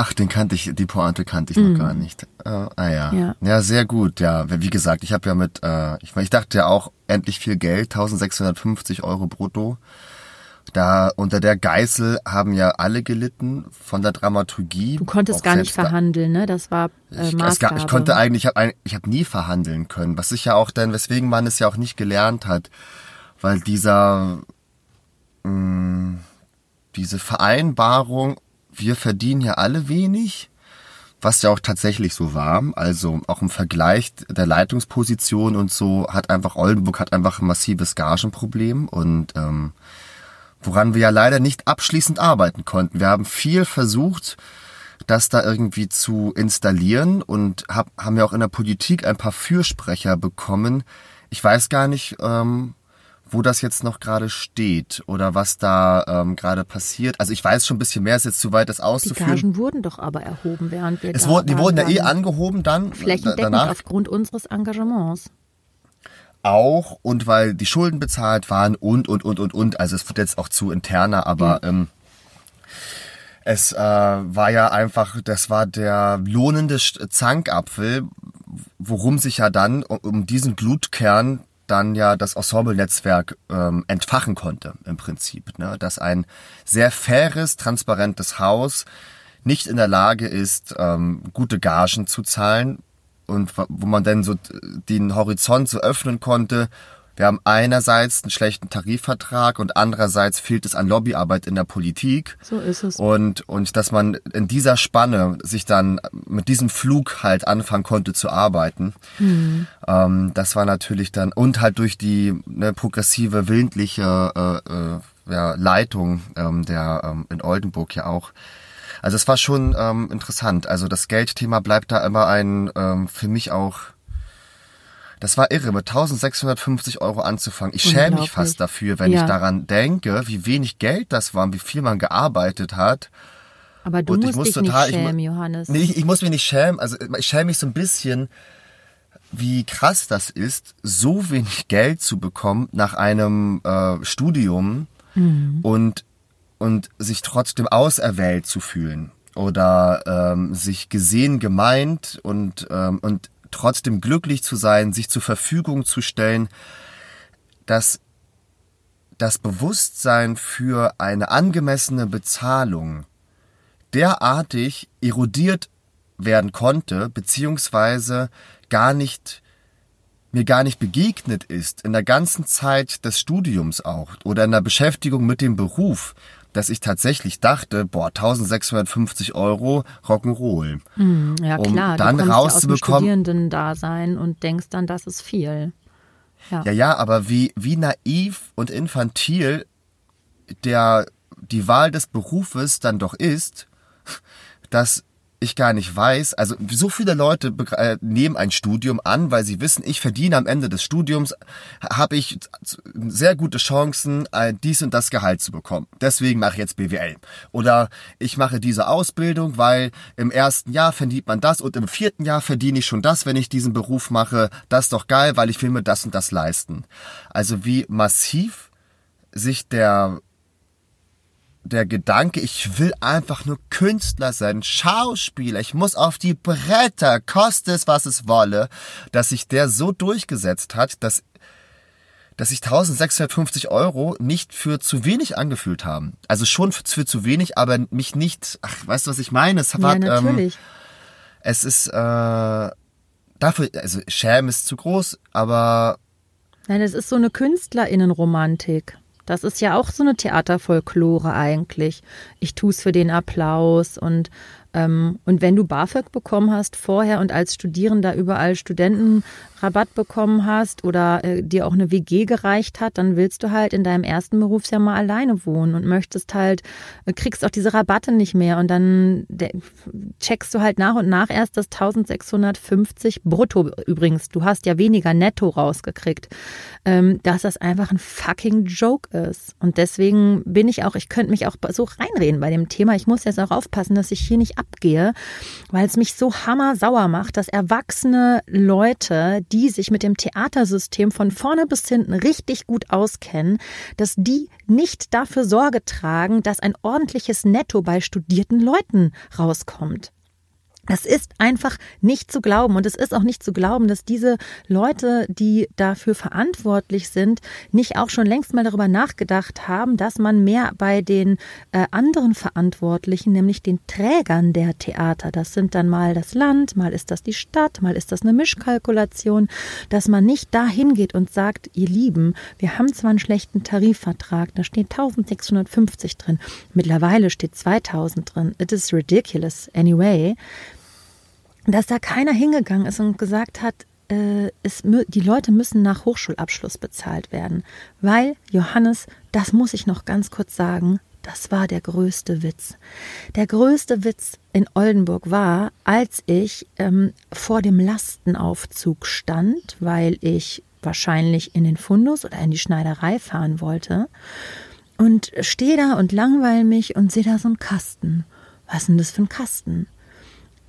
Ach, den kannte ich, die Pointe kannte ich noch mm. gar nicht. Äh, ah ja. ja. ja. sehr gut, ja. Wie gesagt, ich habe ja mit, äh, ich, ich dachte ja auch, endlich viel Geld, 1650 Euro brutto. Da unter der Geißel haben ja alle gelitten von der Dramaturgie. Du konntest gar nicht verhandeln, ne? Das war äh, ich, Maßgabe. ich konnte eigentlich, ich habe ich hab nie verhandeln können, was ich ja auch dann, weswegen man es ja auch nicht gelernt hat, weil dieser mh, mm, diese Vereinbarung, wir verdienen ja alle wenig, was ja auch tatsächlich so war. Also auch im Vergleich der Leitungsposition und so hat einfach Oldenburg hat einfach ein massives Gagenproblem und ähm, woran wir ja leider nicht abschließend arbeiten konnten. Wir haben viel versucht, das da irgendwie zu installieren und hab, haben ja auch in der Politik ein paar Fürsprecher bekommen. Ich weiß gar nicht, ähm, wo das jetzt noch gerade steht oder was da ähm, gerade passiert. Also ich weiß schon ein bisschen mehr, ist jetzt zu weit, das auszuführen. Die Gagen wurden doch aber erhoben, während wir es da wurden, Die wurden ja eh angehoben dann. Flächendeckend danach. aufgrund unseres Engagements auch und weil die Schulden bezahlt waren und, und, und, und, und. Also es wird jetzt auch zu interner, aber mhm. ähm, es äh, war ja einfach, das war der lohnende Zankapfel, worum sich ja dann um, um diesen Blutkern dann ja das Ensemble-Netzwerk ähm, entfachen konnte im Prinzip. Ne? Dass ein sehr faires, transparentes Haus nicht in der Lage ist, ähm, gute Gagen zu zahlen, und wo man dann so den Horizont so öffnen konnte. Wir haben einerseits einen schlechten Tarifvertrag und andererseits fehlt es an Lobbyarbeit in der Politik. So ist es. Und, und dass man in dieser Spanne sich dann mit diesem Flug halt anfangen konnte zu arbeiten. Mhm. Ähm, das war natürlich dann, und halt durch die ne, progressive, willentliche äh, äh, ja, Leitung ähm, der ähm, in Oldenburg ja auch, also es war schon ähm, interessant. Also das Geldthema bleibt da immer ein, ähm, für mich auch, das war irre, mit 1650 Euro anzufangen. Ich schäme mich fast dafür, wenn ja. ich daran denke, wie wenig Geld das war und wie viel man gearbeitet hat. Aber du und musst muss dich total, nicht schämen, ich, Johannes. Nee, ich, ich muss mich nicht schämen. Also ich schäme mich so ein bisschen, wie krass das ist, so wenig Geld zu bekommen nach einem äh, Studium mhm. und und sich trotzdem auserwählt zu fühlen. oder ähm, sich gesehen, gemeint und, ähm, und trotzdem glücklich zu sein, sich zur Verfügung zu stellen, dass das Bewusstsein für eine angemessene Bezahlung derartig erodiert werden konnte, beziehungsweise gar nicht mir gar nicht begegnet ist, in der ganzen Zeit des Studiums auch oder in der Beschäftigung mit dem Beruf, dass ich tatsächlich dachte, boah, 1650 Euro Rock'n'Roll. Mm, ja um klar, dann du rauszubekommen. Ja aus dem Studierendendasein und denkst dann, das ist viel. Ja. Ja, ja, aber wie, wie naiv und infantil der, die Wahl des Berufes dann doch ist, dass ich gar nicht weiß, also so viele Leute äh, nehmen ein Studium an, weil sie wissen, ich verdiene am Ende des Studiums, habe ich sehr gute Chancen, dies und das Gehalt zu bekommen. Deswegen mache ich jetzt BWL. Oder ich mache diese Ausbildung, weil im ersten Jahr verdient man das und im vierten Jahr verdiene ich schon das, wenn ich diesen Beruf mache. Das ist doch geil, weil ich will mir das und das leisten. Also wie massiv sich der der Gedanke, ich will einfach nur Künstler sein, Schauspieler, ich muss auf die Bretter, koste es, was es wolle, dass sich der so durchgesetzt hat, dass, dass sich 1650 Euro nicht für zu wenig angefühlt haben. Also schon für, zu wenig, aber mich nicht, ach, weißt du, was ich meine? Es war, Ja, natürlich. Ähm, es ist, äh, dafür, also Scham ist zu groß, aber Nein, das ist so eine KünstlerInnenromantik. Das ist ja auch so eine Theaterfolklore eigentlich. Ich tue es für den Applaus und ähm, und wenn du BAföG bekommen hast vorher und als Studierender überall Studentenrabatt bekommen hast oder äh, dir auch eine WG gereicht hat, dann willst du halt in deinem ersten Berufsjahr mal alleine wohnen und möchtest halt, äh, kriegst auch diese Rabatte nicht mehr und dann checkst du halt nach und nach erst das 1650 brutto übrigens. Du hast ja weniger netto rausgekriegt, ähm, dass das einfach ein fucking Joke ist. Und deswegen bin ich auch, ich könnte mich auch so reinreden bei dem Thema. Ich muss jetzt auch aufpassen, dass ich hier nicht abgehe, weil es mich so hammersauer macht, dass erwachsene Leute, die sich mit dem Theatersystem von vorne bis hinten richtig gut auskennen, dass die nicht dafür Sorge tragen, dass ein ordentliches Netto bei studierten Leuten rauskommt. Das ist einfach nicht zu glauben. Und es ist auch nicht zu glauben, dass diese Leute, die dafür verantwortlich sind, nicht auch schon längst mal darüber nachgedacht haben, dass man mehr bei den äh, anderen Verantwortlichen, nämlich den Trägern der Theater, das sind dann mal das Land, mal ist das die Stadt, mal ist das eine Mischkalkulation, dass man nicht dahin geht und sagt, ihr Lieben, wir haben zwar einen schlechten Tarifvertrag, da steht 1650 drin, mittlerweile steht 2000 drin, it is ridiculous anyway dass da keiner hingegangen ist und gesagt hat, äh, es, die Leute müssen nach Hochschulabschluss bezahlt werden. Weil, Johannes, das muss ich noch ganz kurz sagen, das war der größte Witz. Der größte Witz in Oldenburg war, als ich ähm, vor dem Lastenaufzug stand, weil ich wahrscheinlich in den Fundus oder in die Schneiderei fahren wollte und stehe da und langweil mich und sehe da so einen Kasten. Was ist denn das für ein Kasten?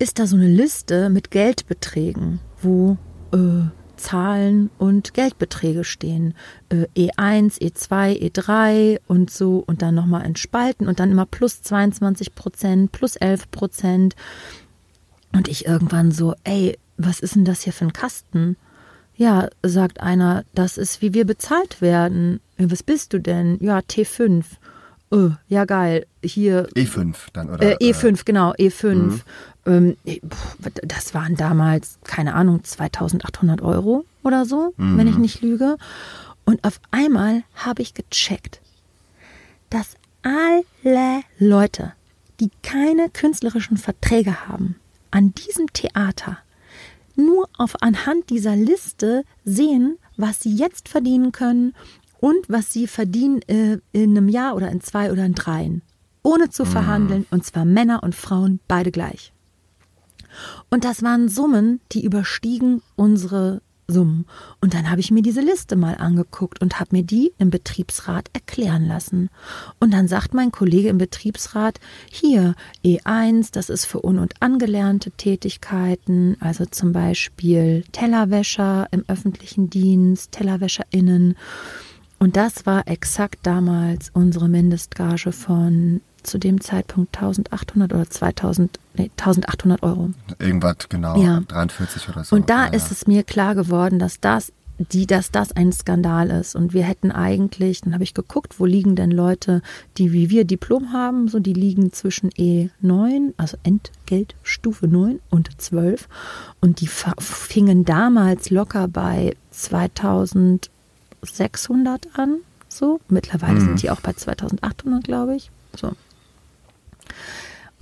Ist da so eine Liste mit Geldbeträgen, wo äh, Zahlen und Geldbeträge stehen. Äh, E1, E2, E3 und so und dann nochmal in Spalten und dann immer plus 22 Prozent, plus 11 Prozent. Und ich irgendwann so, ey, was ist denn das hier für ein Kasten? Ja, sagt einer, das ist, wie wir bezahlt werden. Was bist du denn? Ja, T5. Oh, ja, geil. Hier E5 dann, oder? äh, E5, genau, E5. Ähm, eh, puh, das waren damals, keine Ahnung, 2800 Euro oder so, wenn ich nicht lüge. Und auf einmal habe ich gecheckt, dass alle Leute, die keine künstlerischen Verträge haben, an diesem Theater nur auf anhand dieser Liste sehen, was sie jetzt verdienen können und was sie verdienen äh, in einem Jahr oder in zwei oder in dreien. Ohne zu verhandeln, und zwar Männer und Frauen beide gleich. Und das waren Summen, die überstiegen unsere Summen. Und dann habe ich mir diese Liste mal angeguckt und habe mir die im Betriebsrat erklären lassen. Und dann sagt mein Kollege im Betriebsrat, hier E1, das ist für un- und angelernte Tätigkeiten, also zum Beispiel Tellerwäscher im öffentlichen Dienst, TellerwäscherInnen. Und das war exakt damals unsere Mindestgage von zu dem Zeitpunkt 1800 oder 2000, nee, 1800 Euro. Irgendwas, genau. Ja. 43 oder so. Und da Ja, ist ja. es mir klar geworden, dass das die, dass das ein Skandal ist. Und wir hätten eigentlich, dann habe ich geguckt, wo liegen denn Leute, die wie wir Diplom haben, so die liegen zwischen E9, also Entgeltstufe 9 und 12. Und die fingen damals locker bei 2600 an. So, mittlerweile sind die auch bei 2800, glaube ich. So.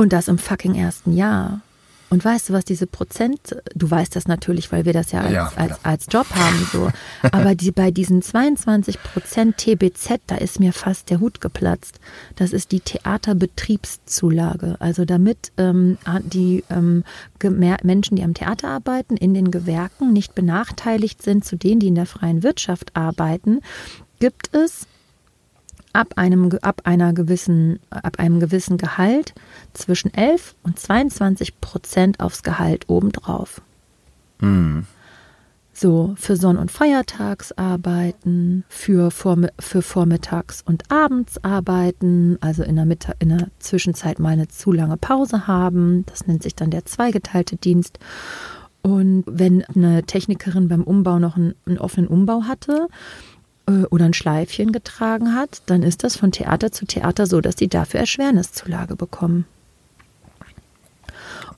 Und das im fucking ersten Jahr. Und weißt du, was diese Prozent, du weißt das natürlich, weil wir das ja als, Ja, als, als Job haben, so. Aber die, bei diesen 22 Prozent TBZ, da ist mir fast der Hut geplatzt. Das ist die Theaterbetriebszulage. Also damit ähm, die ähm, Menschen, die am Theater arbeiten, in den Gewerken nicht benachteiligt sind zu denen, die in der freien Wirtschaft arbeiten, gibt es ab einem, ab einer gewissen, ab einem gewissen Gehalt zwischen 11 und 22 Prozent aufs Gehalt obendrauf. So, für Sonn- und Feiertagsarbeiten, für, Vormi für Vormittags- und Abendsarbeiten, also in der, Mitta in der Zwischenzeit mal eine zu lange Pause haben. Das nennt sich dann der zweigeteilte Dienst. Und wenn eine Technikerin beim Umbau noch einen, einen offenen Umbau hatte oder ein Schleifchen getragen hat, dann ist das von Theater zu Theater so, dass die dafür Erschwerniszulage bekommen.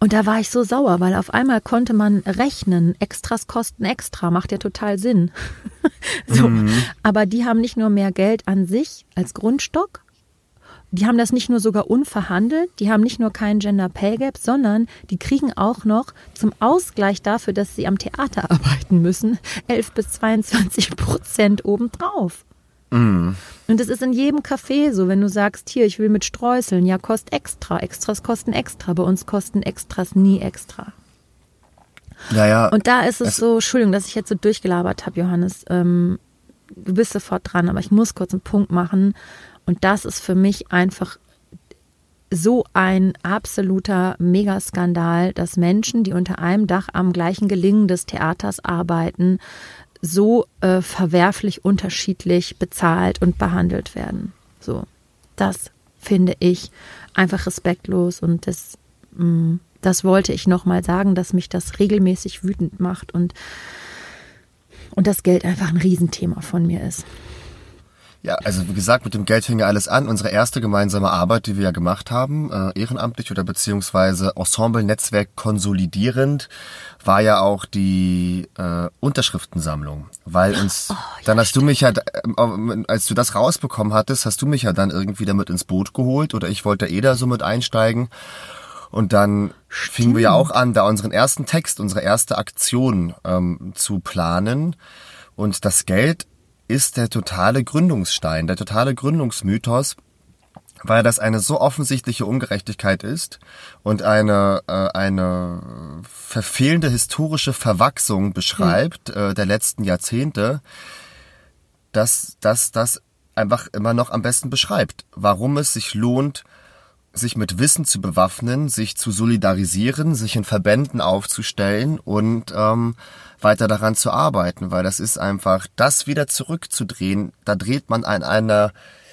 Und da war ich so sauer, weil auf einmal konnte man rechnen, Extras kosten extra, macht ja total Sinn. so, aber die haben nicht nur mehr Geld an sich als Grundstock, die haben das nicht nur sogar unverhandelt, die haben nicht nur keinen Gender Pay Gap, sondern die kriegen auch noch zum Ausgleich dafür, dass sie am Theater arbeiten müssen, 11 bis 22 Prozent obendrauf. Und das ist in jedem Café so, wenn du sagst, hier, ich will mit Streuseln, ja, kostet extra. Extras kosten extra. Bei uns kosten Extras nie extra. ja, ja. Und da ist es Es- so, Entschuldigung, dass ich jetzt so durchgelabert habe, Johannes. Ähm, du bist sofort dran, aber ich muss kurz einen Punkt machen. Und das ist für mich einfach so ein absoluter Megaskandal, dass Menschen, die unter einem Dach am gleichen Gelingen des Theaters arbeiten, so äh, verwerflich unterschiedlich bezahlt und behandelt werden. So, das finde ich einfach respektlos und das, mh, das wollte ich nochmal sagen, dass mich das regelmäßig wütend macht und, und das Geld einfach ein Riesenthema von mir ist. Ja, also wie gesagt, mit dem Geld fing ja alles an. Unsere erste gemeinsame Arbeit, die wir ja gemacht haben, äh, ehrenamtlich oder beziehungsweise Ensemble-Netzwerk konsolidierend, war ja auch die äh, Unterschriftensammlung. Weil uns, dann hast du mich ja, äh, als du das rausbekommen hattest, hast du mich ja dann irgendwie damit ins Boot geholt oder ich wollte eh da so mit einsteigen. Und dann fingen wir ja auch an, da unseren ersten Text, unsere erste Aktion ähm, zu planen. Und das Geld ist der totale Gründungsstein, der totale Gründungsmythos, weil das eine so offensichtliche Ungerechtigkeit ist und eine, äh, eine verfehlende historische Verwachsung beschreibt äh, der letzten Jahrzehnte, dass dass das einfach immer noch am besten beschreibt, warum es sich lohnt, sich mit Wissen zu bewaffnen, sich zu solidarisieren, sich in Verbänden aufzustellen und ähm, weiter daran zu arbeiten, weil das ist einfach, das wieder zurückzudrehen, da dreht man an einer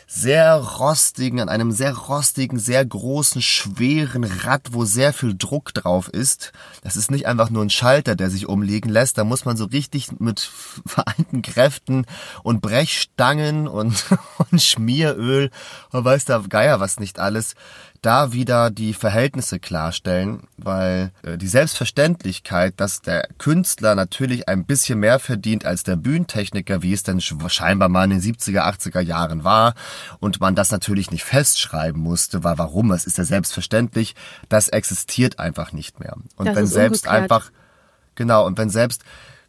sehr rostigen, an einem sehr rostigen, sehr großen, schweren Rad, wo sehr viel Druck drauf ist. Das ist nicht einfach nur ein Schalter, der sich umlegen lässt. Da muss man so richtig mit vereinten Kräften und Brechstangen und, und Schmieröl und weiß der Geier was nicht alles, da wieder die Verhältnisse klarstellen, weil äh, die Selbstverständlichkeit, dass der Künstler natürlich ein bisschen mehr verdient als der Bühnentechniker, wie es denn sch- scheinbar mal in den 70er, 80er Jahren war und man das natürlich nicht festschreiben musste, weil warum, es ist ja selbstverständlich, das existiert einfach nicht mehr. Und Das wenn selbst umgekehrt. einfach, genau, und wenn selbst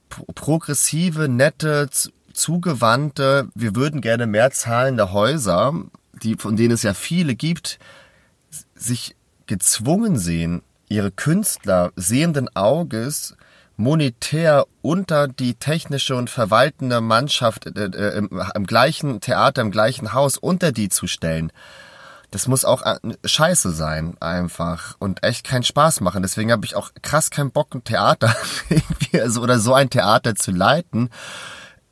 pro- progressive, nette, zugewandte, wir würden gerne mehr zahlende Häuser, die, von denen es ja viele gibt, sich gezwungen sehen, ihre Künstler sehenden Auges monetär unter die technische und verwaltende Mannschaft äh, äh, im, im gleichen Theater, im gleichen Haus unter die zu stellen. Das muss auch scheiße sein, einfach. Und echt keinen Spaß machen. Deswegen habe ich auch krass keinen Bock, ein Theater irgendwie, also, oder so ein Theater zu leiten.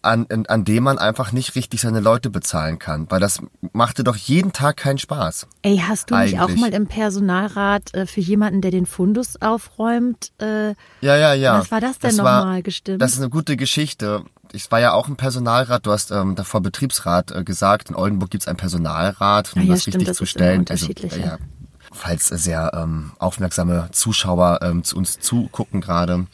An, an, dem man einfach nicht richtig seine Leute bezahlen kann. Weil das machte doch jeden Tag keinen Spaß. Ey, hast du nicht auch Eigentlich. mal im Personalrat äh, für jemanden, der den Fundus aufräumt? Äh, Ja, ja, ja. Was war das denn nochmal gestimmt? Das ist eine gute Geschichte. Ich war ja auch im Personalrat, du hast ähm, davor Betriebsrat äh, gesagt, in Oldenburg gibt's einen Personalrat, um Ah ja, das stimmt, richtig das zu stellen. unterschiedlich, also, ja. ja, falls sehr ähm, aufmerksame Zuschauer ähm, zu uns zugucken gerade,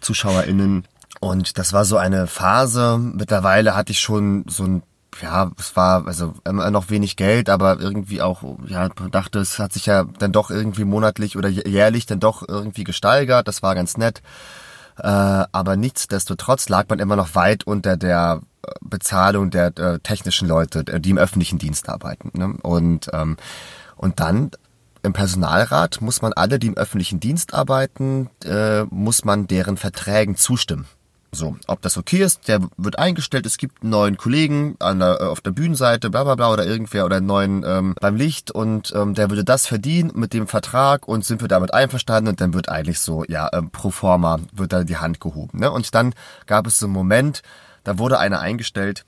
ZuschauerInnen. Und das war so eine Phase. Mittlerweile hatte ich schon so ein ja, es war also immer noch wenig Geld, aber irgendwie auch, ja, dachte, es hat sich ja dann doch irgendwie monatlich oder jährlich dann doch irgendwie gesteigert. Das war ganz nett. Äh, aber nichtsdestotrotz lag man immer noch weit unter der äh, Bezahlung der äh, technischen Leute, äh, die im öffentlichen Dienst arbeiten. Ne? Und, ähm, und dann im Personalrat muss man alle, die im öffentlichen Dienst arbeiten, äh, muss man deren Verträgen zustimmen. So, ob das okay ist, der wird eingestellt, es gibt einen neuen Kollegen an der, äh, auf der Bühnenseite, bla bla bla, oder irgendwer, oder einen neuen ähm, beim Licht und ähm, der würde das verdienen mit dem Vertrag und sind wir damit einverstanden und dann wird eigentlich so, ja, ähm, pro forma wird da die Hand gehoben. Ne? Und dann gab es so einen Moment, da wurde einer eingestellt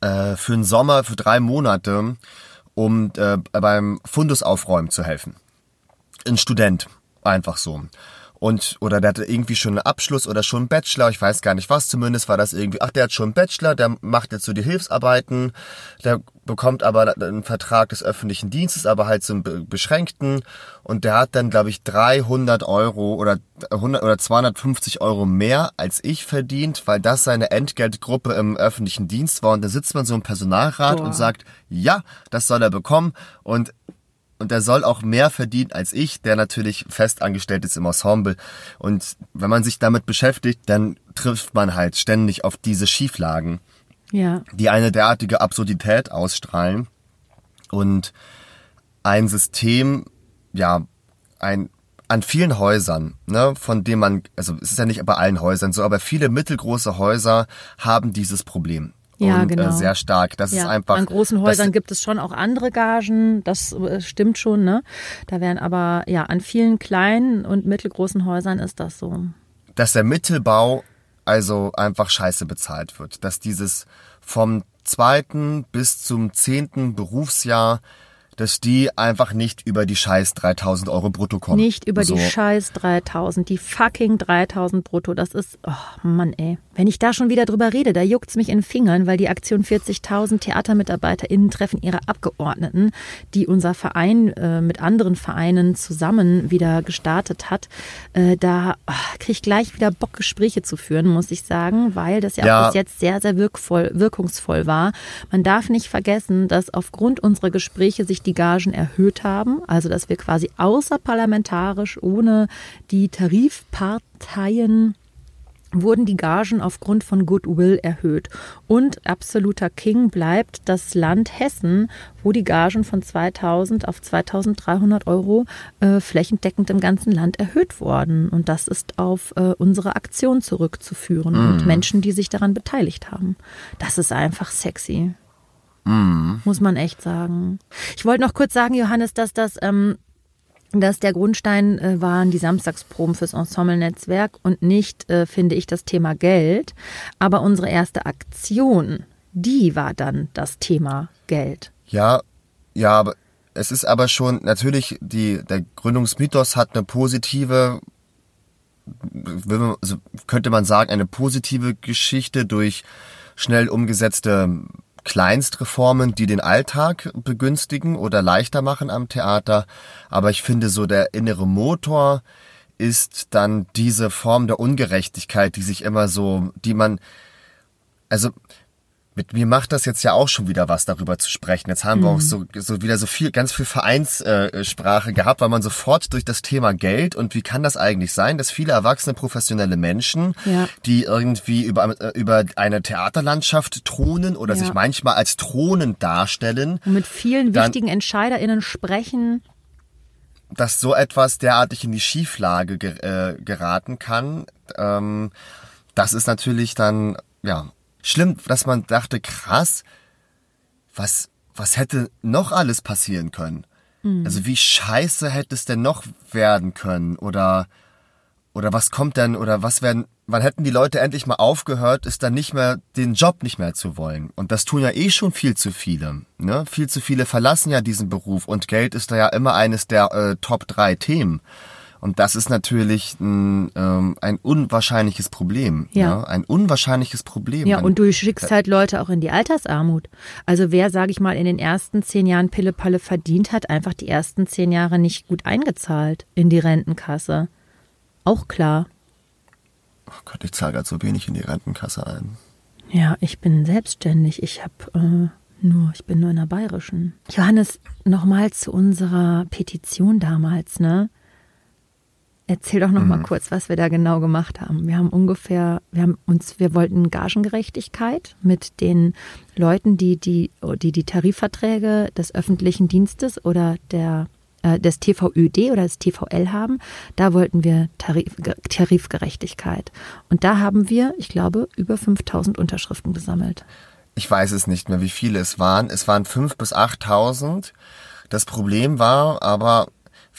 äh, für den Sommer, für drei Monate, um äh, beim Fundusaufräumen zu helfen. Ein Student, einfach so. Und, oder der hatte irgendwie schon einen Abschluss oder schon einen Bachelor, ich weiß gar nicht was, zumindest war das irgendwie, ach, der hat schon einen Bachelor, der macht jetzt so die Hilfsarbeiten, der bekommt aber einen Vertrag des öffentlichen Dienstes, aber halt so einen be- beschränkten. Und der hat dann, glaube ich, 300 Euro oder 100 oder 250 Euro mehr als ich verdient, weil das seine Entgeltgruppe im öffentlichen Dienst war. Und da sitzt man so im Personalrat Boah. und sagt, ja, das soll er bekommen. Und und er soll auch mehr verdienen als ich, der natürlich fest angestellt ist im Ensemble. Und wenn man sich damit beschäftigt, dann trifft man halt ständig auf diese Schieflagen, ja. die eine derartige Absurdität ausstrahlen. Und ein System, ja, ein an vielen Häusern, ne, von dem man, also es ist ja nicht bei allen Häusern so, aber viele mittelgroße Häuser haben dieses Problem. Ja, und genau. äh, sehr stark. Das ja. ist einfach. An großen Häusern gibt es schon auch andere Gagen, das äh, stimmt schon, ne? Da werden aber, ja, an vielen kleinen und mittelgroßen Häusern ist das so. dass der Mittelbau also einfach scheiße bezahlt wird. Dass dieses vom zweiten bis zum zehnten Berufsjahr, dass die einfach nicht über die scheiß 3000 Euro brutto kommen. Nicht über so. die scheiß 3000, die fucking 3000 brutto. Das ist, oh Mann ey. Wenn ich da schon wieder drüber rede, da juckt's mich in den Fingern, weil die Aktion 40.000 TheatermitarbeiterInnen treffen ihre Abgeordneten, die unser Verein äh, mit anderen Vereinen zusammen wieder gestartet hat. Äh, da oh, krieg ich gleich wieder Bock, Gespräche zu führen, muss ich sagen, weil das ja, Ja. bis jetzt sehr, sehr wirkvoll, wirkungsvoll war. Man darf nicht vergessen, dass aufgrund unserer Gespräche sich die Gagen erhöht haben, also dass wir quasi außerparlamentarisch ohne die Tarifparteien wurden die Gagen aufgrund von Goodwill erhöht. Und absoluter King bleibt das Land Hessen, wo die Gagen von 2000 auf 2300 Euro äh, flächendeckend im ganzen Land erhöht wurden. Und das ist auf äh, unsere Aktion zurückzuführen und Menschen, die sich daran beteiligt haben. Das ist einfach sexy. Muss man echt sagen. Ich wollte noch kurz sagen, Johannes, dass das ähm, dass der Grundstein äh, waren die Samstagsproben fürs Ensemble-Netzwerk und nicht, äh, finde ich, das Thema Geld. Aber unsere erste Aktion, die war dann das Thema Geld. Ja, ja, aber es ist aber schon natürlich die der Gründungsmythos hat eine positive also könnte man sagen eine positive Geschichte durch schnell umgesetzte Kleinstreformen, die den Alltag begünstigen oder leichter machen am Theater, aber ich finde so der innere Motor ist dann diese Form der Ungerechtigkeit, die sich immer so, die man also mit mir macht das jetzt ja auch schon wieder was, darüber zu sprechen. Jetzt haben wir auch so, so wieder so viel, ganz viel Vereinssprache gehabt, weil man sofort durch das Thema Geld und wie kann das eigentlich sein, dass viele erwachsene professionelle Menschen, Ja. die irgendwie über, äh, über eine Theaterlandschaft thronen oder Ja. sich manchmal als Thronen darstellen, Und mit vielen Dann- wichtigen EntscheiderInnen sprechen. dass so etwas derartig in die Schieflage ge äh, geraten kann, ähm, das ist natürlich dann, ja, schlimm, dass man dachte, krass, was, was hätte noch alles passieren können? Also wie scheiße hätte es denn noch werden können? Oder, oder was kommt denn, oder was werden, wann hätten die Leute endlich mal aufgehört, ist dann nicht mehr, den Job nicht mehr zu wollen. Und das tun ja eh schon viel zu viele. Ne? Viel zu viele verlassen ja diesen Beruf und Geld ist da ja immer eines der äh, Top drei Themen. Und das ist natürlich ein, ähm, ein unwahrscheinliches Problem. Ja. Ne? Ein unwahrscheinliches Problem. Ja, und du schickst halt Leute auch in die Altersarmut. Also wer, sage ich mal, in den ersten zehn Jahren Pille-Palle verdient hat, einfach die ersten zehn Jahre nicht gut eingezahlt in die Rentenkasse. Auch klar. Oh Gott, ich zahle gerade so wenig in die Rentenkasse ein. Ja, ich bin selbstständig. Ich habe äh, nur, ich bin nur in der bayerischen. Johannes, nochmal zu unserer Petition damals, ne? Erzähl doch noch mal kurz, was wir da genau gemacht haben. Wir haben ungefähr, wir haben uns, wir wollten Gagengerechtigkeit mit den Leuten, die die, die, die Tarifverträge des öffentlichen Dienstes oder der äh, des TVÖD oder des TVL haben, da wollten wir Tarif, Tarifgerechtigkeit. Und da haben wir, ich glaube, über 5000 Unterschriften gesammelt. Ich weiß es nicht mehr, wie viele es waren. Es waren fünf bis 8.000. Das Problem war aber,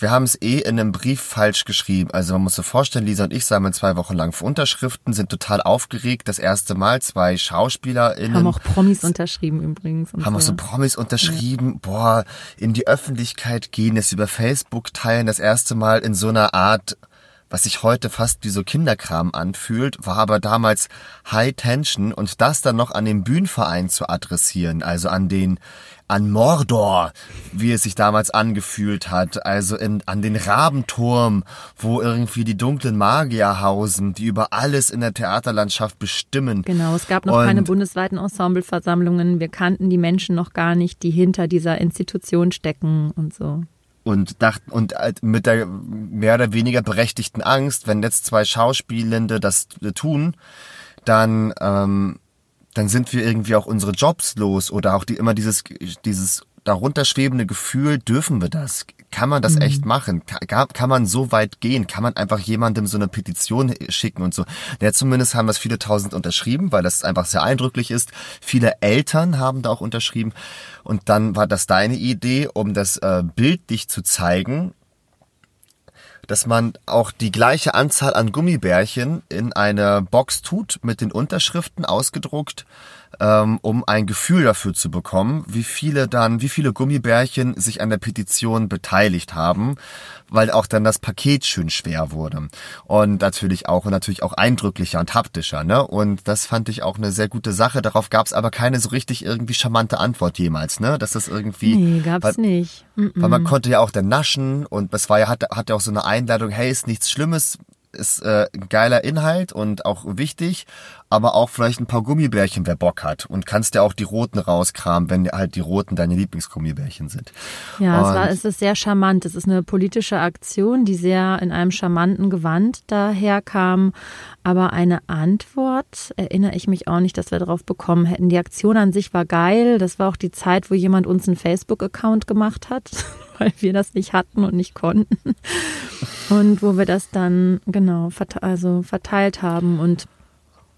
wir haben es eh in einem Brief falsch geschrieben. Also man muss sich vorstellen, Lisa und ich sammeln zwei Wochen lang für Unterschriften, sind total aufgeregt. Das erste Mal zwei SchauspielerInnen. Haben auch Promis unterschrieben übrigens. haben auch so Promis unterschrieben, boah, in die Öffentlichkeit gehen, es über Facebook teilen, das erste Mal in so einer Art, was sich heute fast wie so Kinderkram anfühlt, war aber damals High Tension und das dann noch an den Bühnenverein zu adressieren, also an den an Mordor, wie es sich damals angefühlt hat, also in, an den Rabenturm, wo irgendwie die dunklen Magier hausen, die über alles in der Theaterlandschaft bestimmen. Genau, es gab noch Und- keine bundesweiten Ensembleversammlungen. Wir kannten die Menschen noch gar nicht, die hinter dieser Institution stecken und so. und dachten und äh, mit der mehr oder weniger berechtigten Angst, wenn jetzt zwei Schauspielende das äh, tun, dann ähm, dann sind wir irgendwie auch unsere Jobs los oder auch die immer dieses dieses darunter schwebende Gefühl, dürfen wir das? Kann man das echt machen? Kann, kann man so weit gehen? Kann man einfach jemandem so eine Petition schicken und so? Ja, zumindest haben das viele tausend unterschrieben, weil das einfach sehr eindrücklich ist. Viele Eltern haben da auch unterschrieben. Und dann war das deine Idee, um das äh, bildlich zu zeigen, dass man auch die gleiche Anzahl an Gummibärchen in eine Box tut, mit den Unterschriften ausgedruckt, ähm, um ein Gefühl dafür zu bekommen, wie viele dann, wie viele Gummibärchen sich an der Petition beteiligt haben, weil auch dann das Paket schön schwer wurde. Und natürlich auch, und natürlich auch eindrücklicher und haptischer, ne? Und das fand ich auch eine sehr gute Sache. Darauf gab es aber keine so richtig irgendwie charmante Antwort jemals, ne? Dass das irgendwie. Nee, gab's weil- nicht. Mm-mm. weil man konnte ja auch dann naschen und es war ja, hatte, hatte auch so eine Einladung, hey, ist nichts Schlimmes, ist äh, ein geiler Inhalt und auch wichtig, aber auch vielleicht ein paar Gummibärchen, wer Bock hat. Und kannst ja auch die roten rauskramen, wenn halt die roten deine Lieblingsgummibärchen sind. Ja, es, war, es ist sehr charmant. Es ist eine politische Aktion, die sehr in einem charmanten Gewand daherkam. Aber eine Antwort erinnere ich mich auch nicht, dass wir darauf bekommen hätten. Die Aktion an sich war geil. Das war auch die Zeit, wo jemand uns einen Facebook-Account gemacht hat, weil wir das nicht hatten und nicht konnten. Und wo wir das dann genau verte also verteilt haben. Und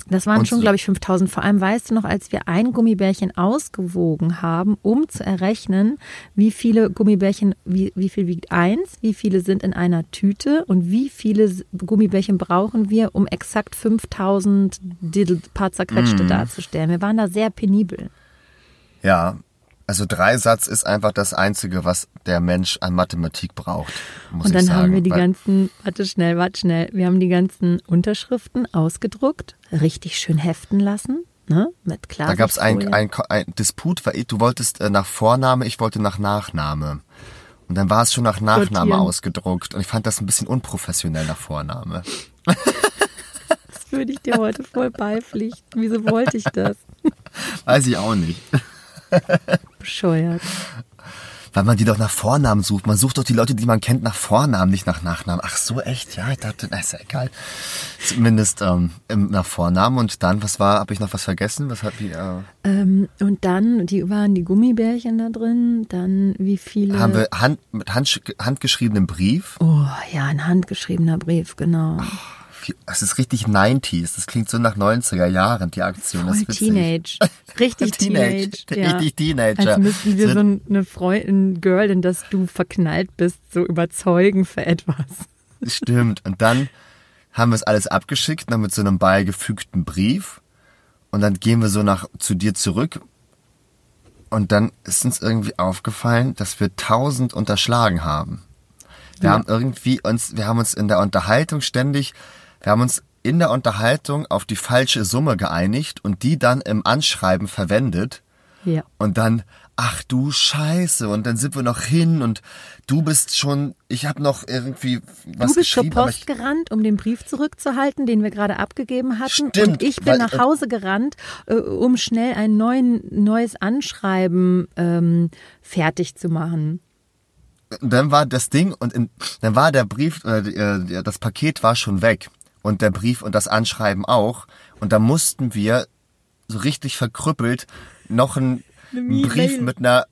das waren Und schon, glaube ich, 5000. Vor allem weißt du noch, als wir ein Gummibärchen ausgewogen haben, um zu errechnen, wie viele Gummibärchen, wie, wie viel wiegt eins, wie viele sind in einer Tüte und wie viele Gummibärchen brauchen wir, um exakt 5000 Diddle, paar zerquetschte darzustellen. Wir waren da sehr penibel. Ja, also Dreisatz ist einfach das Einzige, was der Mensch an Mathematik braucht, muss Und dann ich sagen. haben wir die ganzen, warte schnell, warte schnell, wir haben die ganzen Unterschriften ausgedruckt, richtig schön heften lassen, ne, mit klar. Da gab es ein, ein, ein Disput, weil du wolltest äh, nach Vorname, ich wollte nach Nachname. Und dann war es schon nach Nachname Sortieren. ausgedruckt. Und ich fand das ein bisschen unprofessionell nach Vorname. Das würde ich dir heute voll beipflichten. Wieso wollte ich das? Weiß ich auch nicht. Bescheuert. Weil man die doch nach Vornamen sucht. Man sucht doch die Leute, die man kennt, nach Vornamen, nicht nach Nachnamen. Ach so, echt? Ja, ich dachte, na, ist ja egal. Zumindest ähm, nach Vornamen. Und dann, was war, habe ich noch was vergessen? Was hat die, äh, Ähm, und dann, die waren die Gummibärchen da drin, dann wie viele. haben wir Hand, mit Hand, handgeschriebenem Brief. Oh, ja, ein handgeschriebener Brief, genau. Wie- Das ist richtig 90s. Das klingt so nach 90er Jahren, die Aktion. das Voll ist witzig. Teenage. Richtig Teenage. Teenage. Ja. Richtig Teenager. Als müssten wir So- eine Freundin, Girl, in das du verknallt bist, so überzeugen für etwas. Stimmt. Und dann haben wir es alles abgeschickt, dann mit so einem beigefügten Brief. Und dann gehen wir so nach zu dir zurück. Und dann ist uns irgendwie aufgefallen, dass wir tausend unterschlagen haben. Wir Ja. haben irgendwie uns, wir haben uns in der Unterhaltung ständig, wir haben uns in der Unterhaltung auf die falsche Summe geeinigt und die dann im Anschreiben verwendet. Ja. Und dann, ach du Scheiße, und dann sind wir noch hin und du bist schon, ich habe noch irgendwie was du bist zur Post gerannt, um den Brief zurückzuhalten, den wir gerade abgegeben hatten. Stimmt, und ich bin weil- nach Hause gerannt, äh, um schnell ein neuen, neues Anschreiben ähm, fertig zu machen. Dann war das Ding und in, dann war der Brief, äh, äh, das Paket war schon weg und der Brief und das Anschreiben auch. Und da mussten wir so richtig verkrüppelt noch einen Eine Brief mit einer,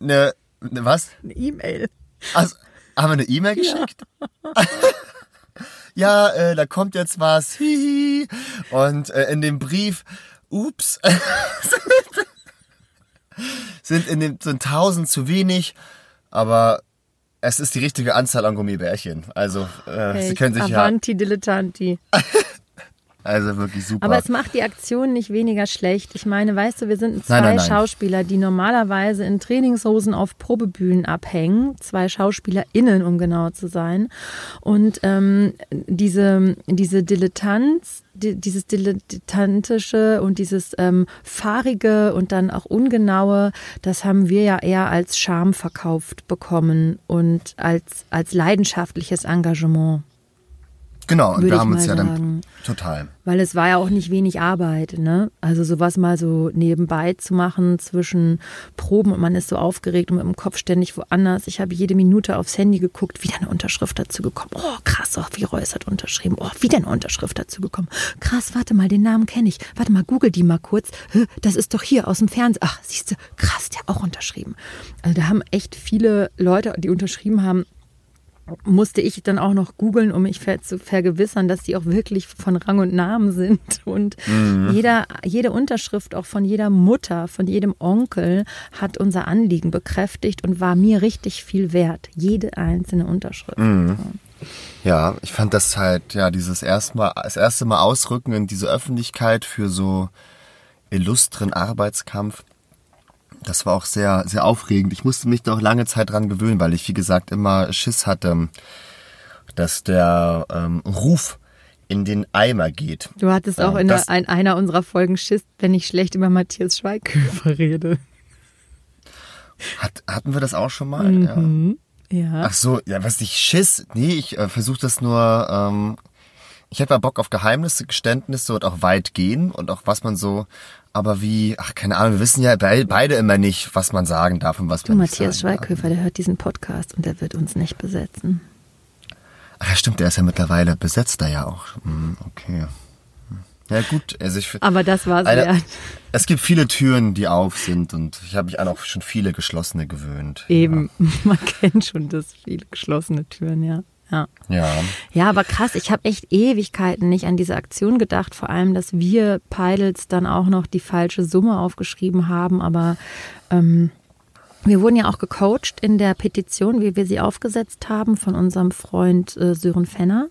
eine, eine was? Eine E-Mail. Also, haben wir eine E-Mail geschickt? Ja, äh, da kommt jetzt was. Hihi. Und äh, in dem Brief, ups, sind in dem sind tausend zu wenig, aber es ist die richtige Anzahl an Gummibärchen. Also, äh, Sie können sich ja, Avanti Dilettanti. also wirklich super. Aber es macht die Aktion nicht weniger schlecht. Ich meine, weißt du, wir sind zwei Nein, nein, nein. Schauspieler, die normalerweise in Trainingshosen auf Probebühnen abhängen. Zwei SchauspielerInnen, um genau zu sein. Und ähm, diese, diese Dilettanz, di- dieses Dilettantische und dieses ähm, Fahrige und dann auch Ungenaue, das haben wir ja eher als Charme verkauft bekommen und als, als leidenschaftliches Engagement. Genau, und wir haben uns ja dann sagen. total. Weil es war ja auch nicht wenig Arbeit, ne? Also sowas mal so nebenbei zu machen zwischen Proben und man ist so aufgeregt und mit dem Kopf ständig woanders. Ich habe jede Minute aufs Handy geguckt, wieder eine Unterschrift dazu gekommen. Oh, krass, oh, wie Reus hat unterschrieben. Oh, wieder eine Unterschrift dazu gekommen. Krass, warte mal, den Namen kenne ich. Warte mal, google die mal kurz. Das ist doch hier aus dem Fernsehen. Ach, siehst du, krass, der auch unterschrieben. Also da haben echt viele Leute, die unterschrieben haben, musste ich dann auch noch googeln, um mich ver zu vergewissern, dass die auch wirklich von Rang und Namen sind. Und jeder, jede Unterschrift auch von jeder Mutter, von jedem Onkel hat unser Anliegen bekräftigt und war mir richtig viel wert. Jede einzelne Unterschrift. Ja, ich fand das halt, ja, dieses erste Mal, das erste Mal ausrücken in diese Öffentlichkeit für so illustren Arbeitskampf. Das war auch sehr, sehr aufregend. Ich musste mich da auch lange Zeit dran gewöhnen, weil ich, wie gesagt, immer Schiss hatte, dass der ähm, Ruf in den Eimer geht. Du hattest auch Ja, in, das- der, in einer unserer Folgen Schiss, wenn ich schlecht über Matthias Schweighöfer rede. Hat, hatten wir das auch schon mal? Ja. Ja. Ach so, ja, was ich Schiss? Nee, ich äh, versuche das nur. Ähm, ich hätte mal Bock auf Geheimnisse, Geständnisse und auch weit gehen und auch was man so. Aber wie, ach keine Ahnung, wir wissen ja be beide immer nicht, was man sagen darf und was Du, man nicht Matthias sagen darf. Schweighöfer, der hört diesen Podcast und der wird uns nicht besetzen. Ach ja, stimmt, der ist ja mittlerweile besetzt da ja auch. Hm, okay. Ja gut, also ich Aber das war's Eine- wert. Es gibt viele Türen, die auf sind und ich habe mich an auch schon viele geschlossene gewöhnt. Eben, man kennt schon das viele geschlossene Türen, ja. Ja, Ja. ja aber krass, ich habe echt Ewigkeiten nicht an diese Aktion gedacht, vor allem, dass wir Peidels dann auch noch die falsche Summe aufgeschrieben haben, aber ähm, wir wurden ja auch gecoacht in der Petition, wie wir sie aufgesetzt haben, von unserem Freund äh, Sören Fenner.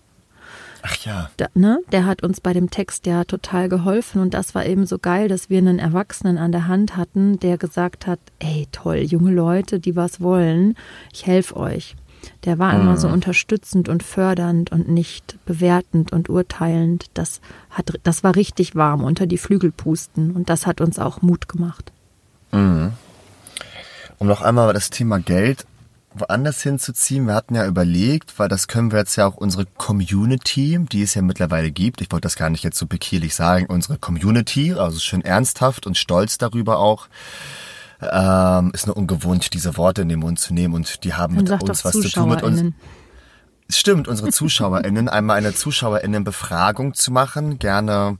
Ach ja. Da, ne, der hat uns bei dem Text ja total geholfen und das war eben so geil, dass wir einen Erwachsenen an der Hand hatten, der gesagt hat, ey toll, junge Leute, die was wollen, ich helfe euch. Der war immer so unterstützend und fördernd und nicht bewertend und urteilend. Das hat, das war richtig warm unter die Flügel pusten und das hat uns auch Mut gemacht. Um noch einmal das Thema Geld woanders hinzuziehen. Wir hatten ja überlegt, weil das können wir jetzt ja auch unsere Community, die es ja mittlerweile gibt, ich wollte das gar nicht jetzt so bekierlich sagen, unsere Community, also schön ernsthaft und stolz darüber auch, ähm, ist nur ungewohnt, diese Worte in den Mund zu nehmen und die haben Dann mit uns was zu tun mit uns. Stimmt, unsere ZuschauerInnen, einmal eine ZuschauerInnen-Befragung zu machen, gerne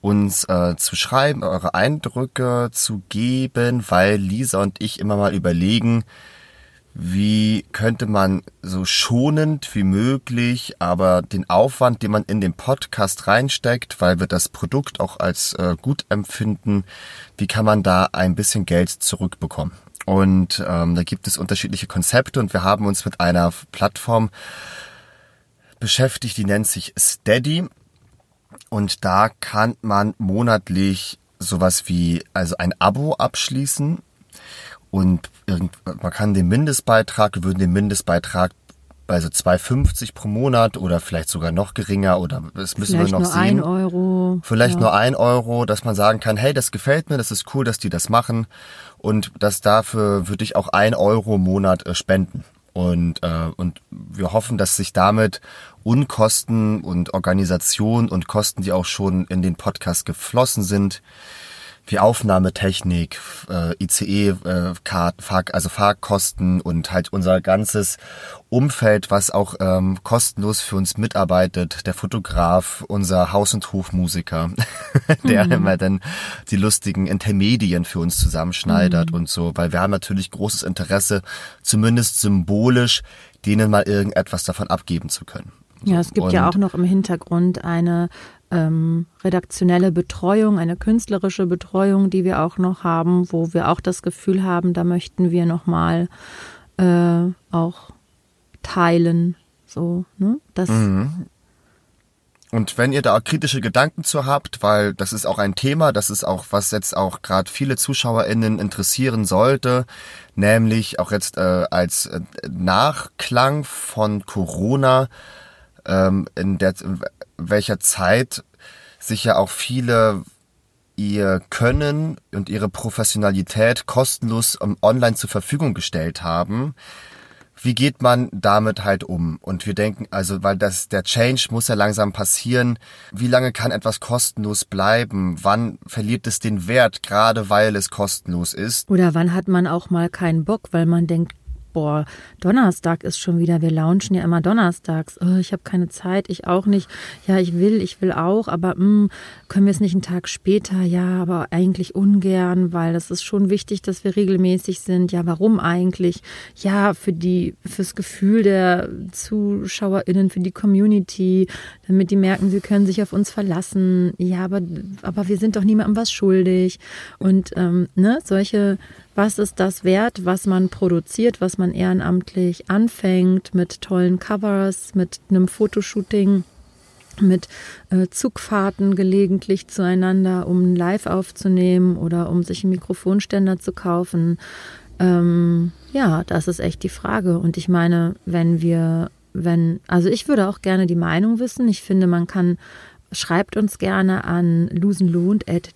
uns äh, zu schreiben, eure Eindrücke zu geben, weil Lisa und ich immer mal überlegen, wie könnte man so schonend wie möglich, aber den Aufwand, den man in den Podcast reinsteckt, weil wir das Produkt auch als äh, gut empfinden, wie kann man da ein bisschen Geld zurückbekommen? Und ähm, da gibt es unterschiedliche Konzepte und wir haben uns mit einer Plattform beschäftigt, die nennt sich Steady. Und da kann man monatlich sowas wie also ein Abo abschließen und man kann den Mindestbeitrag, wir würden den Mindestbeitrag bei so 2,50 pro Monat oder vielleicht sogar noch geringer oder das müssen Vielleicht wir noch nur sehen. ein Euro. Vielleicht ja. nur ein Euro, dass man sagen kann, hey, das gefällt mir, das ist cool, dass die das machen und das dafür würde ich auch ein Euro im Monat äh, spenden. Und, äh, und wir hoffen, dass sich damit Unkosten und Organisation und Kosten, die auch schon in den Podcast geflossen sind, wie Aufnahmetechnik, äh, ICE-Karten, Fahr also Fahrkosten und halt unser ganzes Umfeld, was auch ähm, kostenlos für uns mitarbeitet, der Fotograf, unser Haus- und Hofmusiker, der Mhm. immer dann die lustigen Intermedien für uns zusammenschneidert Mhm. und so, weil wir haben natürlich großes Interesse, zumindest symbolisch, denen mal irgendetwas davon abgeben zu können. Ja, es gibt ja Und- auch noch im Hintergrund eine ähm, redaktionelle Betreuung, eine künstlerische Betreuung, die wir auch noch haben, wo wir auch das Gefühl haben, da möchten wir nochmal äh, auch teilen. So, ne? Das, Mhm. Und wenn ihr da auch kritische Gedanken zu habt, weil das ist auch ein Thema, das ist auch, was jetzt auch gerade viele ZuschauerInnen interessieren sollte, nämlich auch jetzt äh, als äh, Nachklang von Corona, ähm, in der welcher Zeit sich ja auch viele ihr Können und ihre Professionalität kostenlos ähm, online zur Verfügung gestellt haben wie geht man damit halt um? Und wir denken, also, weil das, der Change muss ja langsam passieren. Wie lange kann etwas kostenlos bleiben? Wann verliert es den Wert, gerade weil es kostenlos ist? Oder wann hat man auch mal keinen Bock, weil man denkt, boah, Donnerstag ist schon wieder, wir launchen ja immer donnerstags. Oh, ich habe keine Zeit, ich auch nicht. Ja, ich will, ich will auch, aber mh, können wir es nicht einen Tag später? Ja, aber eigentlich ungern, weil das ist schon wichtig, dass wir regelmäßig sind. Ja, warum eigentlich? Ja, für die, fürs Gefühl der ZuschauerInnen, für die Community, damit die merken, sie können sich auf uns verlassen. Ja, aber, aber wir sind doch niemandem was schuldig. Und ähm, ne, solche was ist das wert, was man produziert, was man ehrenamtlich anfängt mit tollen Covers, mit einem Fotoshooting, mit äh, Zugfahrten gelegentlich zueinander, um live aufzunehmen oder um sich einen Mikrofonständer zu kaufen. Ähm, ja, das ist echt die Frage. Und ich meine, wenn wir, wenn, also ich würde auch gerne die Meinung wissen. Ich finde, man kann, schreibt uns gerne an losenlohnt at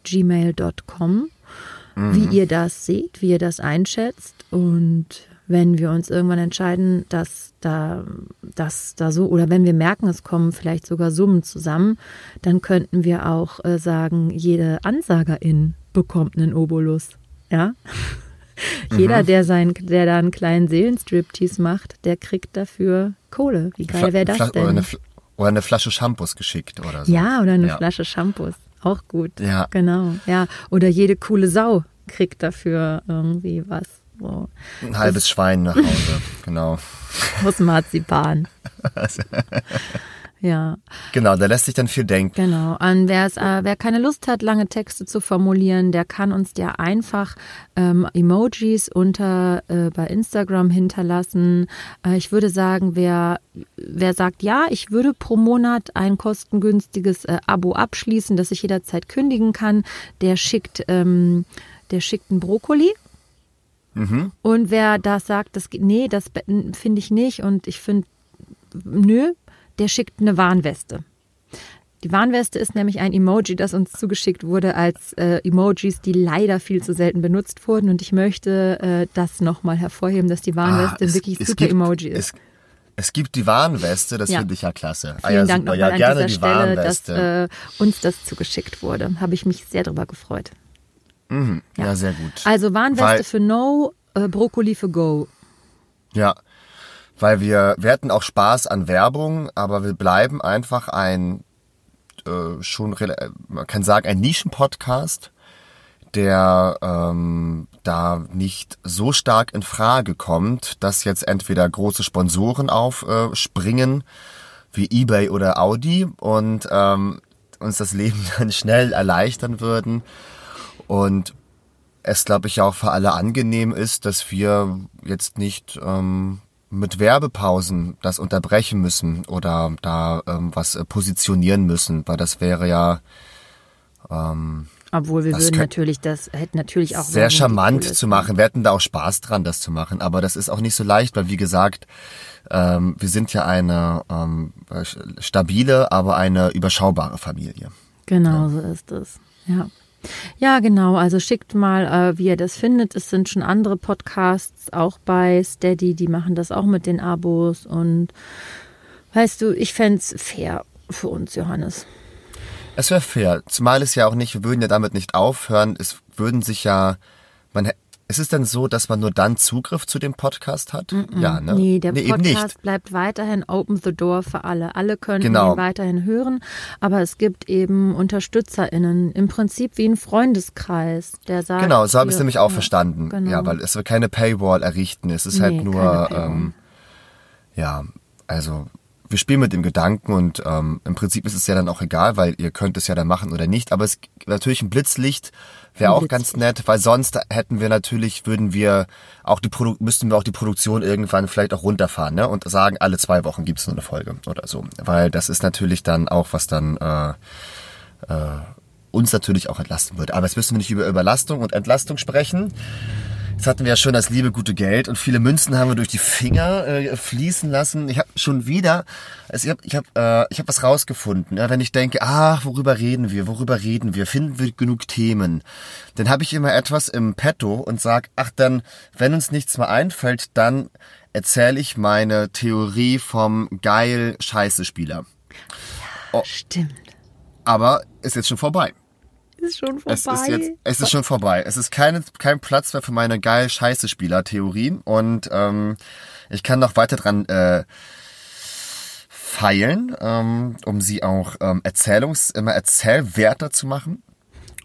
wie ihr das seht, wie ihr das einschätzt. Und wenn wir uns irgendwann entscheiden, dass da, dass da so, oder wenn wir merken, es kommen vielleicht sogar Summen zusammen, dann könnten wir auch äh, sagen, jede Ansagerin bekommt einen Obolus. Ja. Jeder, der sein, der da einen kleinen Seelenstriptease macht, der kriegt dafür Kohle. Wie geil wäre das denn? Oder eine, oder eine Flasche Shampoos geschickt oder so. Ja, oder eine Ja. Flasche Shampoos. Auch gut. Ja. Genau. Ja. Oder jede coole Sau kriegt dafür irgendwie was. So. Ein halbes Schwein nach Hause, genau. Aus Marzipan. ja, Genau, da lässt sich dann viel denken. genau. Und wer, äh, wer keine Lust hat, lange Texte zu formulieren, der kann uns ja einfach ähm, Emojis unter äh, bei Instagram hinterlassen. Äh, ich würde sagen, wer, wer sagt, ja, ich würde pro Monat ein kostengünstiges äh, Abo abschließen, das ich jederzeit kündigen kann, der schickt, ähm, der schickt einen Brokkoli. Und wer das sagt, das nee, das finde ich nicht und ich finde, nö, der schickt eine Warnweste. Die Warnweste ist nämlich ein Emoji, das uns zugeschickt wurde als äh, Emojis, die leider viel zu selten benutzt wurden. Und ich möchte äh, das nochmal hervorheben, dass die Warnweste Ah, es- wirklich es super gibt- Emoji ist. Es, es gibt die Warnweste, das Ja. finde ich ja klasse. ah, Vielen ja, Dank nochmal Ja, an gerne dieser die Stelle, dass Warnweste. äh, uns das zugeschickt wurde. Habe ich mich sehr drüber gefreut. ja. sehr gut. Also Warnweste Weil- für No, äh, Brokkoli für Go. Ja, weil wir, wir hatten auch Spaß an Werbung, aber wir bleiben einfach ein, äh, schon, man kann sagen, ein Nischenpodcast, der ähm, da nicht so stark in Frage kommt, dass jetzt entweder große Sponsoren aufspringen, äh, wie eBay oder Audi und ähm, uns das Leben dann schnell erleichtern würden. Und es, glaube ich, auch für alle angenehm ist, dass wir jetzt nicht ähm, mit Werbepausen das unterbrechen müssen oder da ähm, was äh, positionieren müssen, weil das wäre ja ähm, Obwohl wir würden natürlich das, hätten natürlich auch sehr charmant zu machen. Wir hätten da auch Spaß dran, das zu machen. Aber das ist auch nicht so leicht, weil wie gesagt, ähm, wir sind ja eine ähm, stabile, aber eine überschaubare Familie. Genau so ist es. Ja. Ja, genau. Also schickt mal, äh, wie ihr das findet. Es sind schon andere Podcasts auch bei Steady, die machen das auch mit den Abos. Und weißt du, ich fänd's fair für uns, Johannes. Es wäre fair, zumal es ja auch nicht, wir würden ja damit nicht aufhören, es würden sich ja, man, ist es denn so, dass man nur dann Zugriff zu dem Podcast hat? Ja, ne? Nee, der nicht. Podcast bleibt weiterhin open the door für alle. Alle können Genau. ihn weiterhin hören, aber es gibt eben UnterstützerInnen, im Prinzip wie ein Freundeskreis, der sagt. Genau, so habe ich es nämlich auch ja, verstanden. Genau. Ja, weil es wird keine Paywall errichten. Es ist halt Nee, nur, keine Paywall. ähm, ja, also wir spielen mit dem Gedanken und ähm, im Prinzip ist es ja dann auch egal, weil ihr könnt es ja dann machen oder nicht. Aber es natürlich ein Blitzlicht wäre auch ganz nett, weil sonst hätten wir natürlich, würden wir auch die Produ müssten wir auch die Produktion irgendwann vielleicht auch runterfahren, ne? Und sagen, alle zwei Wochen gibt's nur eine Folge oder so. Weil das ist natürlich dann auch, was dann äh, uns natürlich auch entlasten würde. Aber jetzt müssen wir nicht über Überlastung und Entlastung sprechen. Jetzt hatten wir ja schon das liebe gute Geld und viele Münzen haben wir durch die Finger äh, fließen lassen. Ich habe schon wieder, also ich habe ich hab, äh, ich hab was rausgefunden. Ja, wenn ich denke, ah, worüber reden wir, worüber reden wir, finden wir genug Themen, dann habe ich immer etwas im Petto und sag, ach dann, wenn uns nichts mehr einfällt, dann erzähle ich meine Theorie vom geil Scheiße Spieler. Stimmt. Aber ist jetzt schon vorbei. Ist schon vorbei. Es ist jetzt, es ist schon vorbei. Es ist keine, kein Platz mehr für meine geil scheiße Spieler-Theorie und ähm, ich kann noch weiter dran äh, feilen, ähm, um sie auch ähm, Erzählungs, immer erzählwerter zu machen.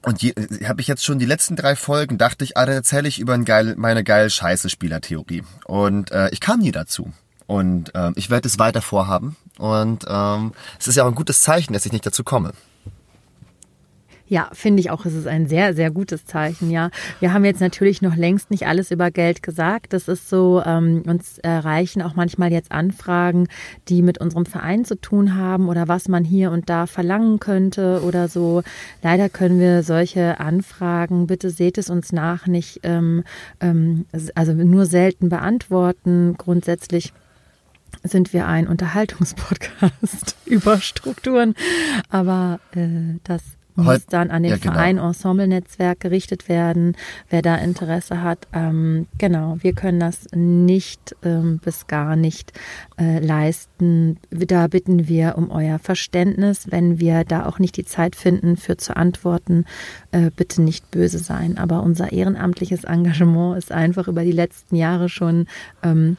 Und je, habe ich jetzt schon die letzten drei Folgen, dachte ich, ah, dann erzähle ich über ein geil, meine geil scheiße Spieler-Theorie. Und äh, ich kam nie dazu. Und ähm, ich werde es weiter vorhaben. Und ähm, es ist ja auch ein gutes Zeichen, dass ich nicht dazu komme. Ja, finde ich auch, es ist ein sehr, sehr gutes Zeichen, ja. Wir haben jetzt natürlich noch längst nicht alles über Geld gesagt. Das ist so, ähm, uns erreichen auch manchmal jetzt Anfragen, die mit unserem Verein zu tun haben oder was man hier und da verlangen könnte oder so. Leider können wir solche Anfragen, bitte seht es uns nach, nicht, ähm, ähm, also nur selten beantworten. Grundsätzlich sind wir ein Unterhaltungspodcast über Strukturen, aber äh, das muss Heut- dann an den ja, genau. Verein Ensemble-Netzwerk gerichtet werden, wer da Interesse hat. Ähm, genau, wir können das nicht ähm, bis gar nicht äh, leisten. Da bitten wir um euer Verständnis, wenn wir da auch nicht die Zeit finden für zu antworten. Äh, bitte nicht böse sein. Aber unser ehrenamtliches Engagement ist einfach über die letzten Jahre schon ähm,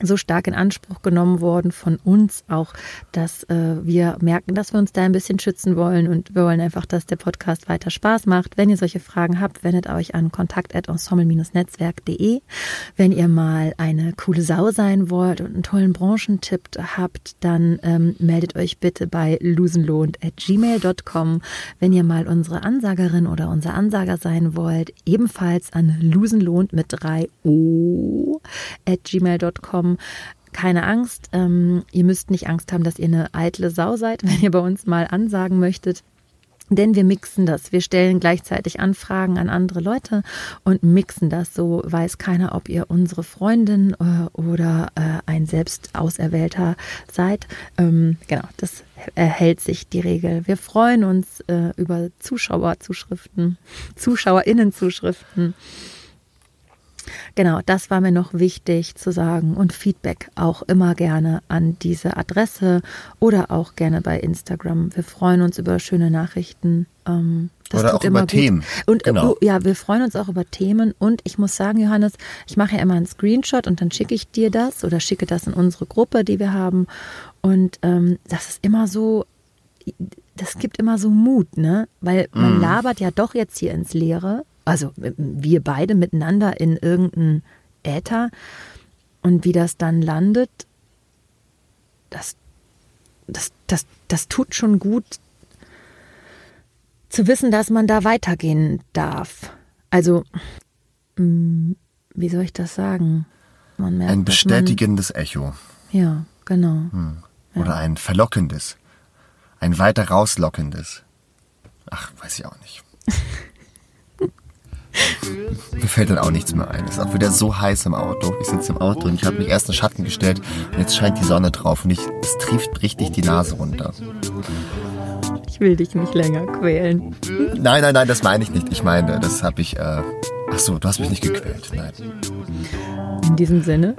so stark in Anspruch genommen worden von uns auch, dass äh, wir merken, dass wir uns da ein bisschen schützen wollen und wir wollen einfach, dass der Podcast weiter Spaß macht. Wenn ihr solche Fragen habt, wendet euch an kontakt@ensemble-netzwerk.de. Wenn ihr mal eine coole Sau sein wollt und einen tollen Branchentipp habt, dann ähm, meldet euch bitte bei losenlohnt@gmail.com. Wenn ihr mal unsere Ansagerin oder unser Ansager sein wollt, ebenfalls an losenlohnt mit 3 O. Keine Angst, ähm, ihr müsst nicht Angst haben, dass ihr eine eitle Sau seid, wenn ihr bei uns mal ansagen möchtet. Denn wir mixen das. Wir stellen gleichzeitig Anfragen an andere Leute und mixen das. So weiß keiner, ob ihr unsere Freundin äh, oder äh, ein selbst Auserwählter seid. Ähm, genau, das erhält sich die Regel. Wir freuen uns äh, über Zuschauerzuschriften, Zuschauerinnenzuschriften. Genau, das war mir noch wichtig zu sagen und Feedback auch immer gerne an diese Adresse oder auch gerne bei Instagram. Wir freuen uns über schöne Nachrichten. Ähm, das Oder tut auch über gut. Themen. Und äh, Genau. ja, wir freuen uns auch über Themen und ich muss sagen, Johannes, ich mache ja immer einen Screenshot und dann schicke ich dir das oder schicke das in unsere Gruppe, die wir haben. Und ähm, das ist immer so, das gibt immer so Mut, ne? Weil man labert ja doch jetzt hier ins Leere. Also wir beide miteinander in irgendeinen Äther. Und wie das dann landet, das, das, das, das tut schon gut zu wissen, dass man da weitergehen darf. Also, mm, wie soll ich das sagen? Merkt, Ein dass man- bestätigendes Echo. Ja, genau. Oder ein verlockendes. Ein weiter rauslockendes. Ach, weiß ich auch nicht. Mir fällt dann auch nichts mehr ein. Es ist auch wieder so heiß im Auto. Ich sitze im Auto und ich habe mich erst in den Schatten gestellt und jetzt scheint die Sonne drauf und ich, es trieft richtig die Nase runter. Ich will dich nicht länger quälen. Nein, nein, nein, das meine ich nicht. Ich meine, das habe ich. Äh, ach so, du hast mich nicht gequält. Nein. In diesem Sinne,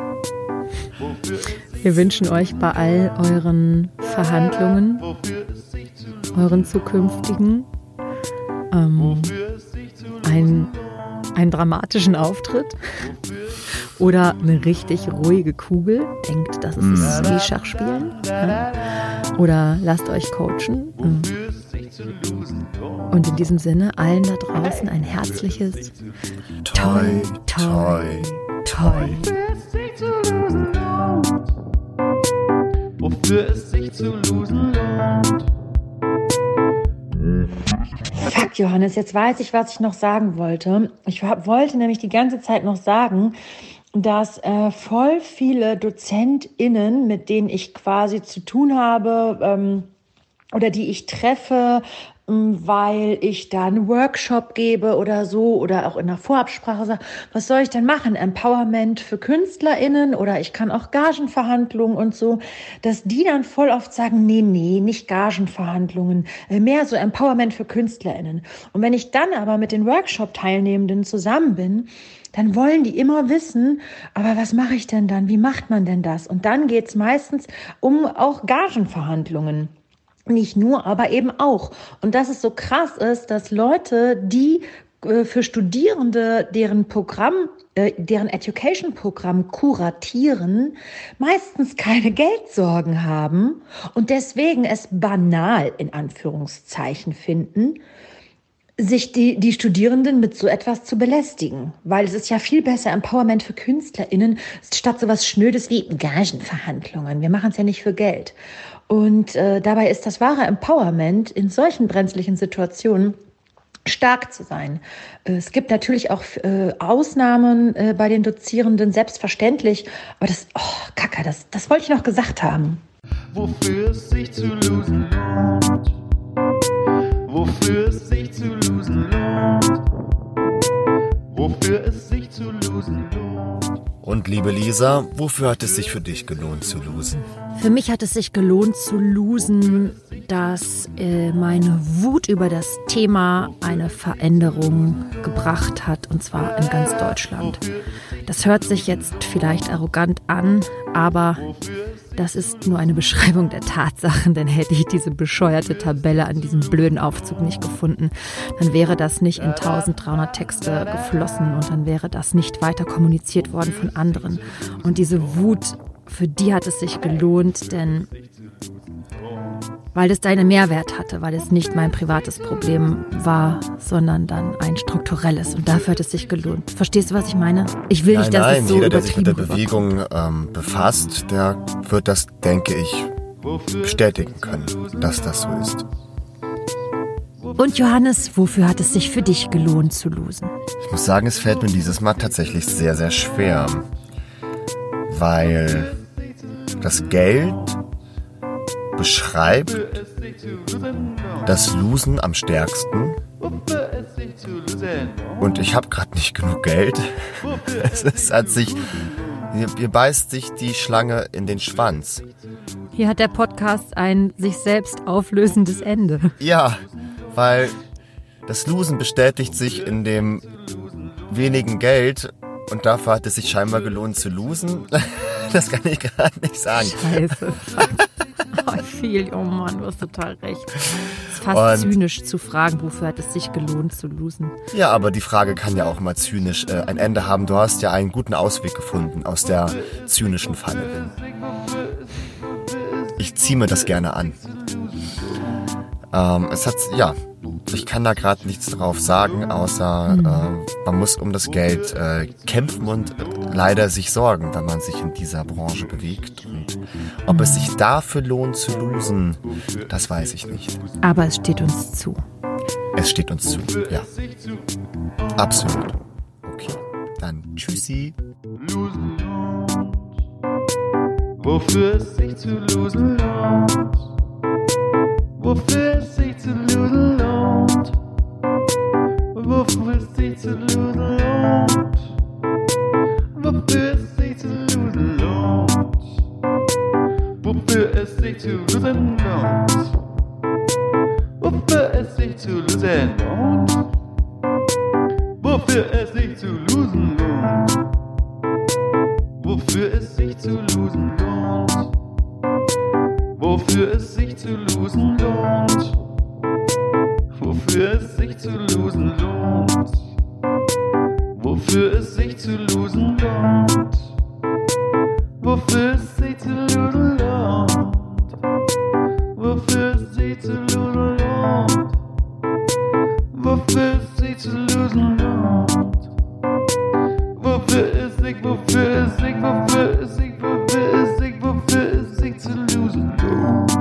wir wünschen euch bei all euren Verhandlungen, euren zukünftigen, ähm, einen, einen dramatischen Auftritt oder eine richtig ruhige Kugel. Denkt, das ist wie Schachspielen. Ja? Oder lasst euch coachen. Und in diesem Sinne allen da draußen ein herzliches Toi, toi, toi. wofür es sich zu losen lohnt. Johannes, jetzt weiß ich, was ich noch sagen wollte. Ich hab, wollte nämlich die ganze Zeit noch sagen, dass äh, voll viele DozentInnen, mit denen ich quasi zu tun habe ähm, oder die ich treffe, weil ich da einen Workshop gebe oder so oder auch in der Vorabsprache sage, was soll ich denn machen? Empowerment für KünstlerInnen oder ich kann auch Gagenverhandlungen und so, dass die dann voll oft sagen, nee, nee, nicht Gagenverhandlungen, äh, mehr so Empowerment für KünstlerInnen. Und wenn ich dann aber mit den Workshop-Teilnehmenden zusammen bin, dann wollen die immer wissen, aber was mache ich denn dann? Wie macht man denn das? Und dann geht's meistens um auch Gagenverhandlungen. Nicht nur, aber eben auch. Und dass es so krass ist, dass Leute, die äh, für Studierende deren Programm, äh, deren Education-Programm kuratieren, meistens keine Geldsorgen haben und deswegen es banal in Anführungszeichen finden, sich die, die Studierenden mit so etwas zu belästigen. Weil es ist ja viel besser Empowerment für KünstlerInnen, statt sowas Schnödes wie Gagenverhandlungen. Wir machen es ja nicht für Geld. Und äh, dabei ist das wahre Empowerment in solchen brenzlichen Situationen stark zu sein. Äh, Es gibt natürlich auch äh, Ausnahmen äh, bei den Dozierenden, selbstverständlich. Aber das, oh, Kacke, das, das wollte ich noch gesagt haben. wofür es sich zu losen lohnt. Wofür es sich zu losen lohnt. Wofür es sich zu losen lohnt. Und liebe Lisa, wofür hat es sich für dich gelohnt zu losen? Für mich hat es sich gelohnt zu losen, dass äh, meine Wut über das Thema eine Veränderung gebracht hat, und zwar in ganz Deutschland. Das hört sich jetzt vielleicht arrogant an, aber das ist nur eine Beschreibung der Tatsachen, denn hätte ich diese bescheuerte Tabelle an diesem blöden Aufzug nicht gefunden, dann wäre das nicht in 1300 Texte geflossen und dann wäre das nicht weiter kommuniziert worden von anderen. Und diese Wut, für die hat es sich gelohnt, denn weil es deinen Mehrwert hatte, weil es nicht mein privates Problem war, sondern dann ein strukturelles. Und dafür hat es sich gelohnt. Verstehst du, was ich meine? Ich will Nein, nicht, dass nein, es so jeder, der sich mit der. Bewegung ähm, befasst, der wird das, denke ich, bestätigen können, dass das so ist. Und Johannes, wofür hat es sich für dich gelohnt zu losen? Ich muss sagen, es fällt mir dieses Mal tatsächlich sehr, sehr schwer, weil das Geld beschreibt das Losen am stärksten und ich habe gerade nicht genug Geld. Es ist, hat sich, hier, hier beißt sich die Schlange in den Schwanz. Hier hat der Podcast ein sich selbst auflösendes Ende. Ja, weil das Losen bestätigt sich in dem wenigen Geld und dafür hat es sich scheinbar gelohnt zu losen. Das kann ich gerade nicht sagen. Scheiße. Oh, viel. Oh Mann, du hast total recht. Es ist fast Und- zynisch zu fragen, wofür hat es sich gelohnt zu losen. Ja, aber die Frage kann ja auch mal zynisch äh, ein Ende haben. Du hast ja einen guten Ausweg gefunden aus der zynischen Falle. Ich ziehe mir das gerne an. Ähm, es hat, ja, ich kann da gerade nichts drauf sagen, außer äh, man muss um das Geld äh, kämpfen und äh, leider sich sorgen, wenn man sich in dieser Branche bewegt. Und ob es sich dafür lohnt zu losen, das weiß ich nicht. Aber es steht uns zu. Es steht uns zu, ja. Absolut. Okay, dann tschüssi. Wofür es sich zu losen lohnt. Wofür es sich zu losen Wofür zu Wofür zu Wofür zu Wofür zu Wofür zu Wofür es sich zu losen lohnt. Wofür es sich zu losen lohnt. Wofür es sich zu losen lohnt. Wofür es sich zu losen lohnt. Wofür es sich zu losen lohnt. Wofür es sich zu losen lohnt. Wofür es sich, wofür es sich, wofür es lohnt.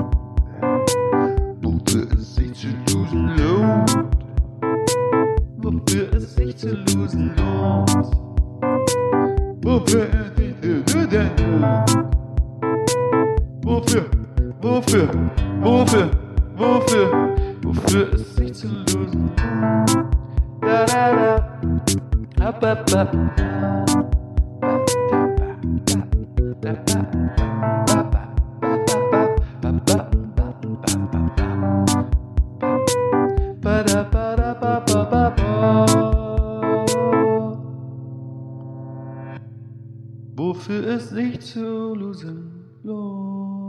Wofür es sich zu losen. Wofür es sich zu losen lohnt. Wofür es sich zu losen lohnt. Wofür, wofür, wofür, wofür, wofür es sich zu losen lohnt. Da da da. Up, up, up. Wofür es sich zu losen lohnt.